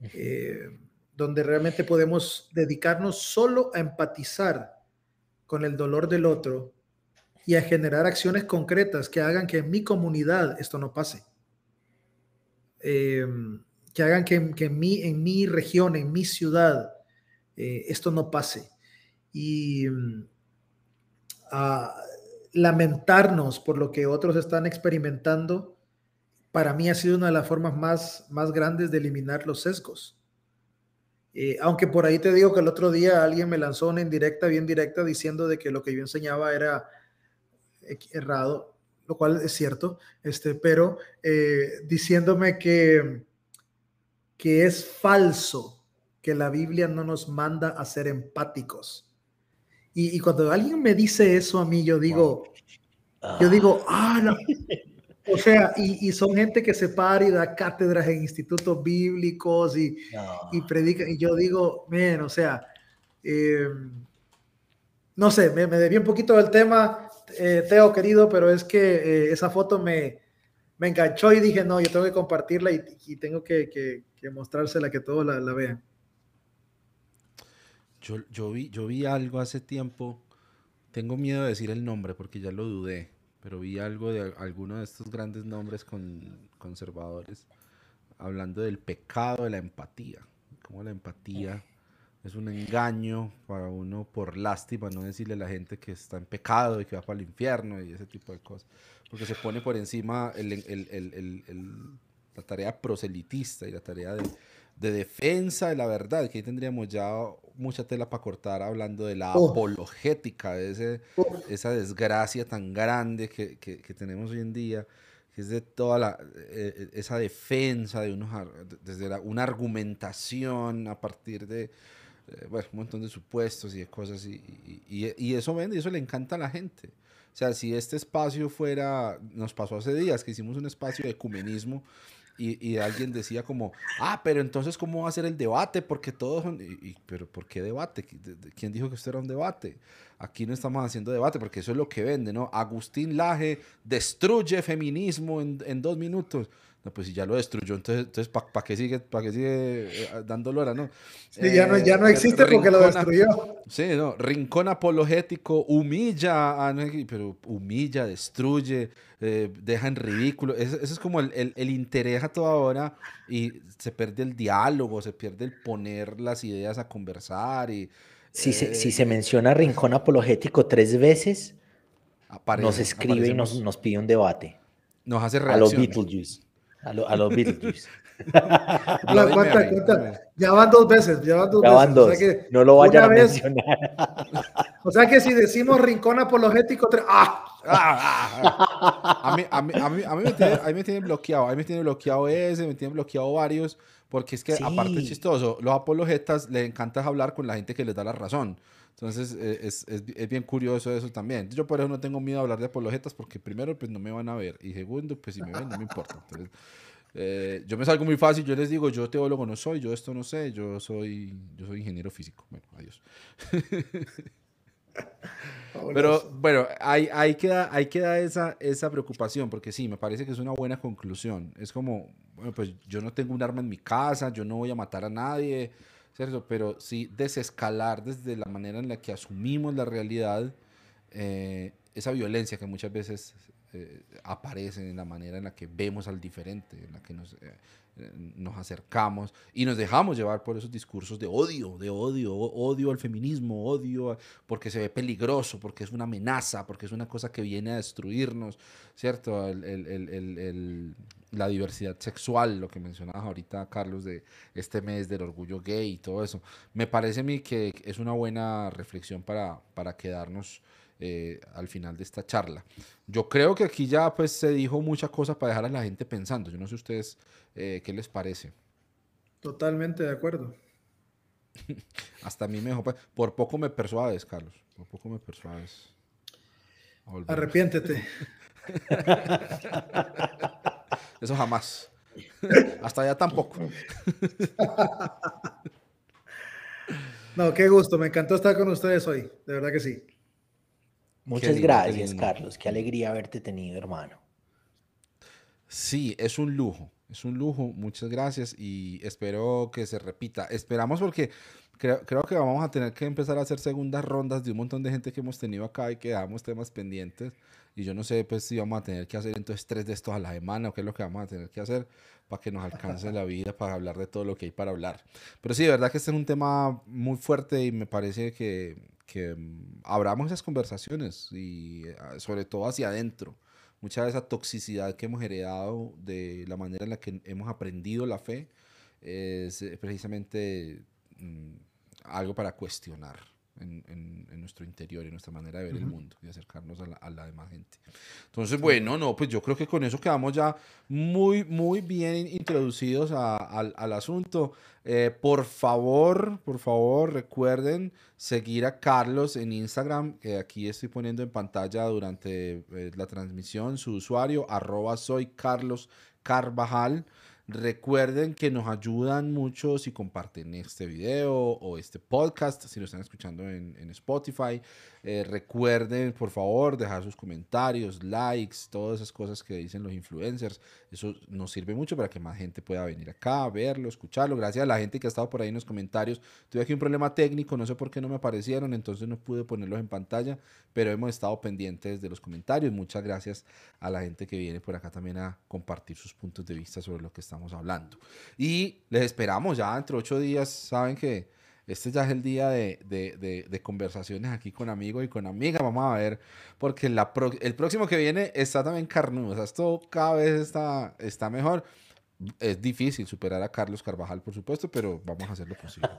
[SPEAKER 3] eh, donde realmente podemos dedicarnos solo a empatizar con el dolor del otro y a generar acciones concretas que hagan que en mi comunidad esto no pase. Em, que hagan que, en, mi, en mi región, en mi ciudad, eh, esto no pase. Y mm, lamentarnos por lo que otros están experimentando, para mí ha sido una de las formas más, más grandes de eliminar los sesgos. Eh, aunque por ahí te digo que el otro día alguien me lanzó una indirecta, bien directa, diciendo de que lo que yo enseñaba era errado, lo cual es cierto, este, pero eh, diciéndome que, que es falso que la Biblia no nos manda a ser empáticos. Y, cuando alguien me dice eso a mí, yo digo, yo digo, ah, no. O sea, y, son gente que se para y da cátedras en institutos bíblicos y, y predica. Y yo digo, men, o sea, eh, no sé, me, me debí un poquito del tema eh, Teo, querido, pero es que eh, esa foto me, me, enganchó y dije, no, yo tengo que compartirla y, tengo que, que, mostrársela, que todos la, vean.
[SPEAKER 1] Yo, yo, vi, yo vi algo hace tiempo, tengo miedo de decir el nombre porque ya lo dudé, pero vi algo de alguno de estos grandes nombres con, conservadores hablando del pecado de la empatía, como la empatía es un engaño para uno por lástima no decirle a la gente que está en pecado y que va para el infierno y ese tipo de cosas. Porque se pone por encima la tarea proselitista y la tarea de, defensa de la verdad, que ahí tendríamos ya mucha tela para cortar hablando de la apologética, de ese, esa desgracia tan grande que, tenemos hoy en día que es de toda la, eh, eh, esa defensa de unos, desde una argumentación a partir de, eh, bueno, un montón de supuestos y de cosas, y, y, y, eso vende, y eso le encanta a la gente. O sea, si este espacio fuera, nos pasó hace días que hicimos un espacio de ecumenismo y, alguien decía como, ah, pero entonces, ¿cómo va a ser el debate? Porque todos son, y, pero ¿por qué debate? ¿Quién dijo que esto era un debate? aquí no estamos haciendo debate porque eso es lo que vende, ¿no? Agustín Laje destruye feminismo en dos minutos. No, pues si ya lo destruyó, entonces, entonces ¿para qué sigue, pa qué sigue eh, dando lora, no?
[SPEAKER 3] Sí, ya, no, ya no eh, existe porque lo destruyó.
[SPEAKER 1] Sí, no, rincón apologético, humilla, a, pero humilla, destruye, eh, deja en ridículo. Ese, es como el, el, el, interés a toda hora y se pierde el diálogo, se pierde el poner las ideas a conversar. y
[SPEAKER 2] Si, se, si se menciona rincón apologético tres veces, nos escribe y nos, nos, pide un debate.
[SPEAKER 1] Nos hace
[SPEAKER 2] reacción. A los Beetlejuice. A, lo, a los Beetlejuice.
[SPEAKER 3] ¿Cuánta, cuánta? Ya van dos veces, ya van dos
[SPEAKER 2] ya
[SPEAKER 3] veces.
[SPEAKER 2] Dos. O sea que no lo vayan a vez, mencionar.
[SPEAKER 3] O sea que si decimos rincón apologético, ¡ah!
[SPEAKER 1] A mí, a, mí, a, mí, a, mí me tiene, a mí me tienen bloqueado, a mí me tiene bloqueado ese, me tienen bloqueado varios, porque es que sí. aparte es chistoso, los apologetas les encanta hablar con la gente que les da la razón. Entonces es, es, es, bien curioso eso también. Yo por eso no tengo miedo a hablar de apologetas porque primero pues no me van a ver y segundo pues si me ven no me importa. Entonces, eh, yo me salgo muy fácil, yo les digo, yo teólogo no soy, yo esto no sé, yo soy, yo soy ingeniero físico. Bueno, adiós. Pero bueno, ahí, ahí, queda, ahí queda esa, esa preocupación, porque sí, me parece que es una buena conclusión. Es como, bueno, pues yo no tengo un arma en mi casa, yo no voy a matar a nadie, ¿cierto? Pero sí desescalar desde la manera en la que asumimos la realidad, eh, esa violencia que muchas veces eh, aparece en la manera en la que vemos al diferente, en la que nos, eh, nos acercamos y nos dejamos llevar por esos discursos de odio, de odio, odio al feminismo, odio porque se ve peligroso, porque es una amenaza, porque es una cosa que viene a destruirnos, ¿cierto? El, el, el, la diversidad sexual, lo que mencionabas ahorita, Carlos, de este mes del orgullo gay y todo eso. Me parece a mí que es una buena reflexión para, para quedarnos eh, al final de esta charla. Yo creo que aquí ya pues se dijo muchas cosas para dejar a la gente pensando. Yo no sé ustedes eh, qué les parece.
[SPEAKER 3] Totalmente de acuerdo.
[SPEAKER 1] Hasta a mí me dejó. Pues, por poco me persuades, Carlos. Por poco me persuades.
[SPEAKER 3] Arrepiéntete.
[SPEAKER 1] Eso jamás. Hasta allá tampoco.
[SPEAKER 3] No, qué gusto. Me encantó estar con ustedes hoy. De verdad que sí.
[SPEAKER 2] Muchas gracias, Carlos. Qué alegría haberte tenido, hermano.
[SPEAKER 1] Sí, es un lujo. Es un lujo. Muchas gracias y espero que se repita. Esperamos porque creo, creo, que vamos a tener que empezar a hacer segundas rondas de un montón de gente que hemos tenido acá y que damos temas pendientes. Y yo no sé pues si vamos a tener que hacer entonces tres de estos a la semana o qué es lo que vamos a tener que hacer para que nos alcance la vida para hablar de todo lo que hay para hablar. Pero sí, de verdad que este es un tema muy fuerte y me parece que, que mm, abramos esas conversaciones y ah, sobre todo hacia adentro. Mucha de esa toxicidad que hemos heredado de la manera en la que hemos aprendido la fe es eh, precisamente mm, algo para cuestionar en, en, nuestro interior y nuestra manera de ver el mundo y acercarnos a la, a la, demás gente. Entonces, bueno, no, pues yo creo que con eso quedamos ya muy, muy bien introducidos a, al, al, asunto. Eh, por favor, por favor, recuerden seguir a Carlos en Instagram, que aquí estoy poniendo en pantalla durante eh, la transmisión su usuario, arroba soy Carlos Carvajal. Recuerden que nos ayudan mucho si comparten este video o este podcast, si lo están escuchando en, en Spotify. Eh, recuerden, por favor, dejar sus comentarios, likes, todas esas cosas que dicen los influencers. Eso nos sirve mucho para que más gente pueda venir acá, verlo, escucharlo. Gracias a la gente que ha estado por ahí en los comentarios. Tuve aquí un problema técnico, no sé por qué no me aparecieron, entonces no pude ponerlos en pantalla, pero hemos estado pendientes de los comentarios. Muchas gracias a la gente que viene por acá también a compartir sus puntos de vista sobre lo que estamos hablando. Y les esperamos ya entre ocho días, saben que este ya es el día de, de, de, conversaciones aquí con amigos y con amigas. Vamos a ver, porque la pro, el próximo que viene está también carnudo. O sea, esto cada vez está, está mejor. Es difícil superar a Carlos Carvajal, por supuesto, pero vamos a hacer lo posible.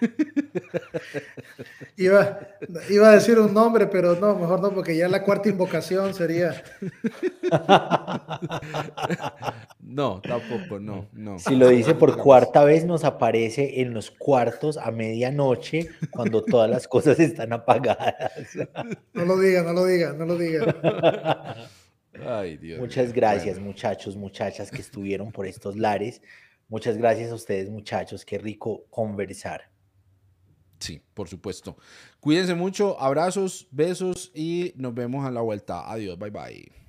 [SPEAKER 3] iba, iba a decir un nombre, pero no, mejor no, porque ya la cuarta invocación sería.
[SPEAKER 1] No, tampoco, no, no.
[SPEAKER 2] Si lo dice por cuarta vez, nos aparece en los cuartos a medianoche cuando todas las cosas están apagadas.
[SPEAKER 3] No lo diga, no lo diga, no lo diga.
[SPEAKER 1] Ay, Dios
[SPEAKER 2] Muchas gracias, bueno. muchachos, muchachas que estuvieron por estos lares. Muchas gracias a ustedes, muchachos. Qué rico conversar.
[SPEAKER 1] Sí, por supuesto. Cuídense mucho, abrazos, besos y nos vemos a la vuelta. Adiós, bye bye.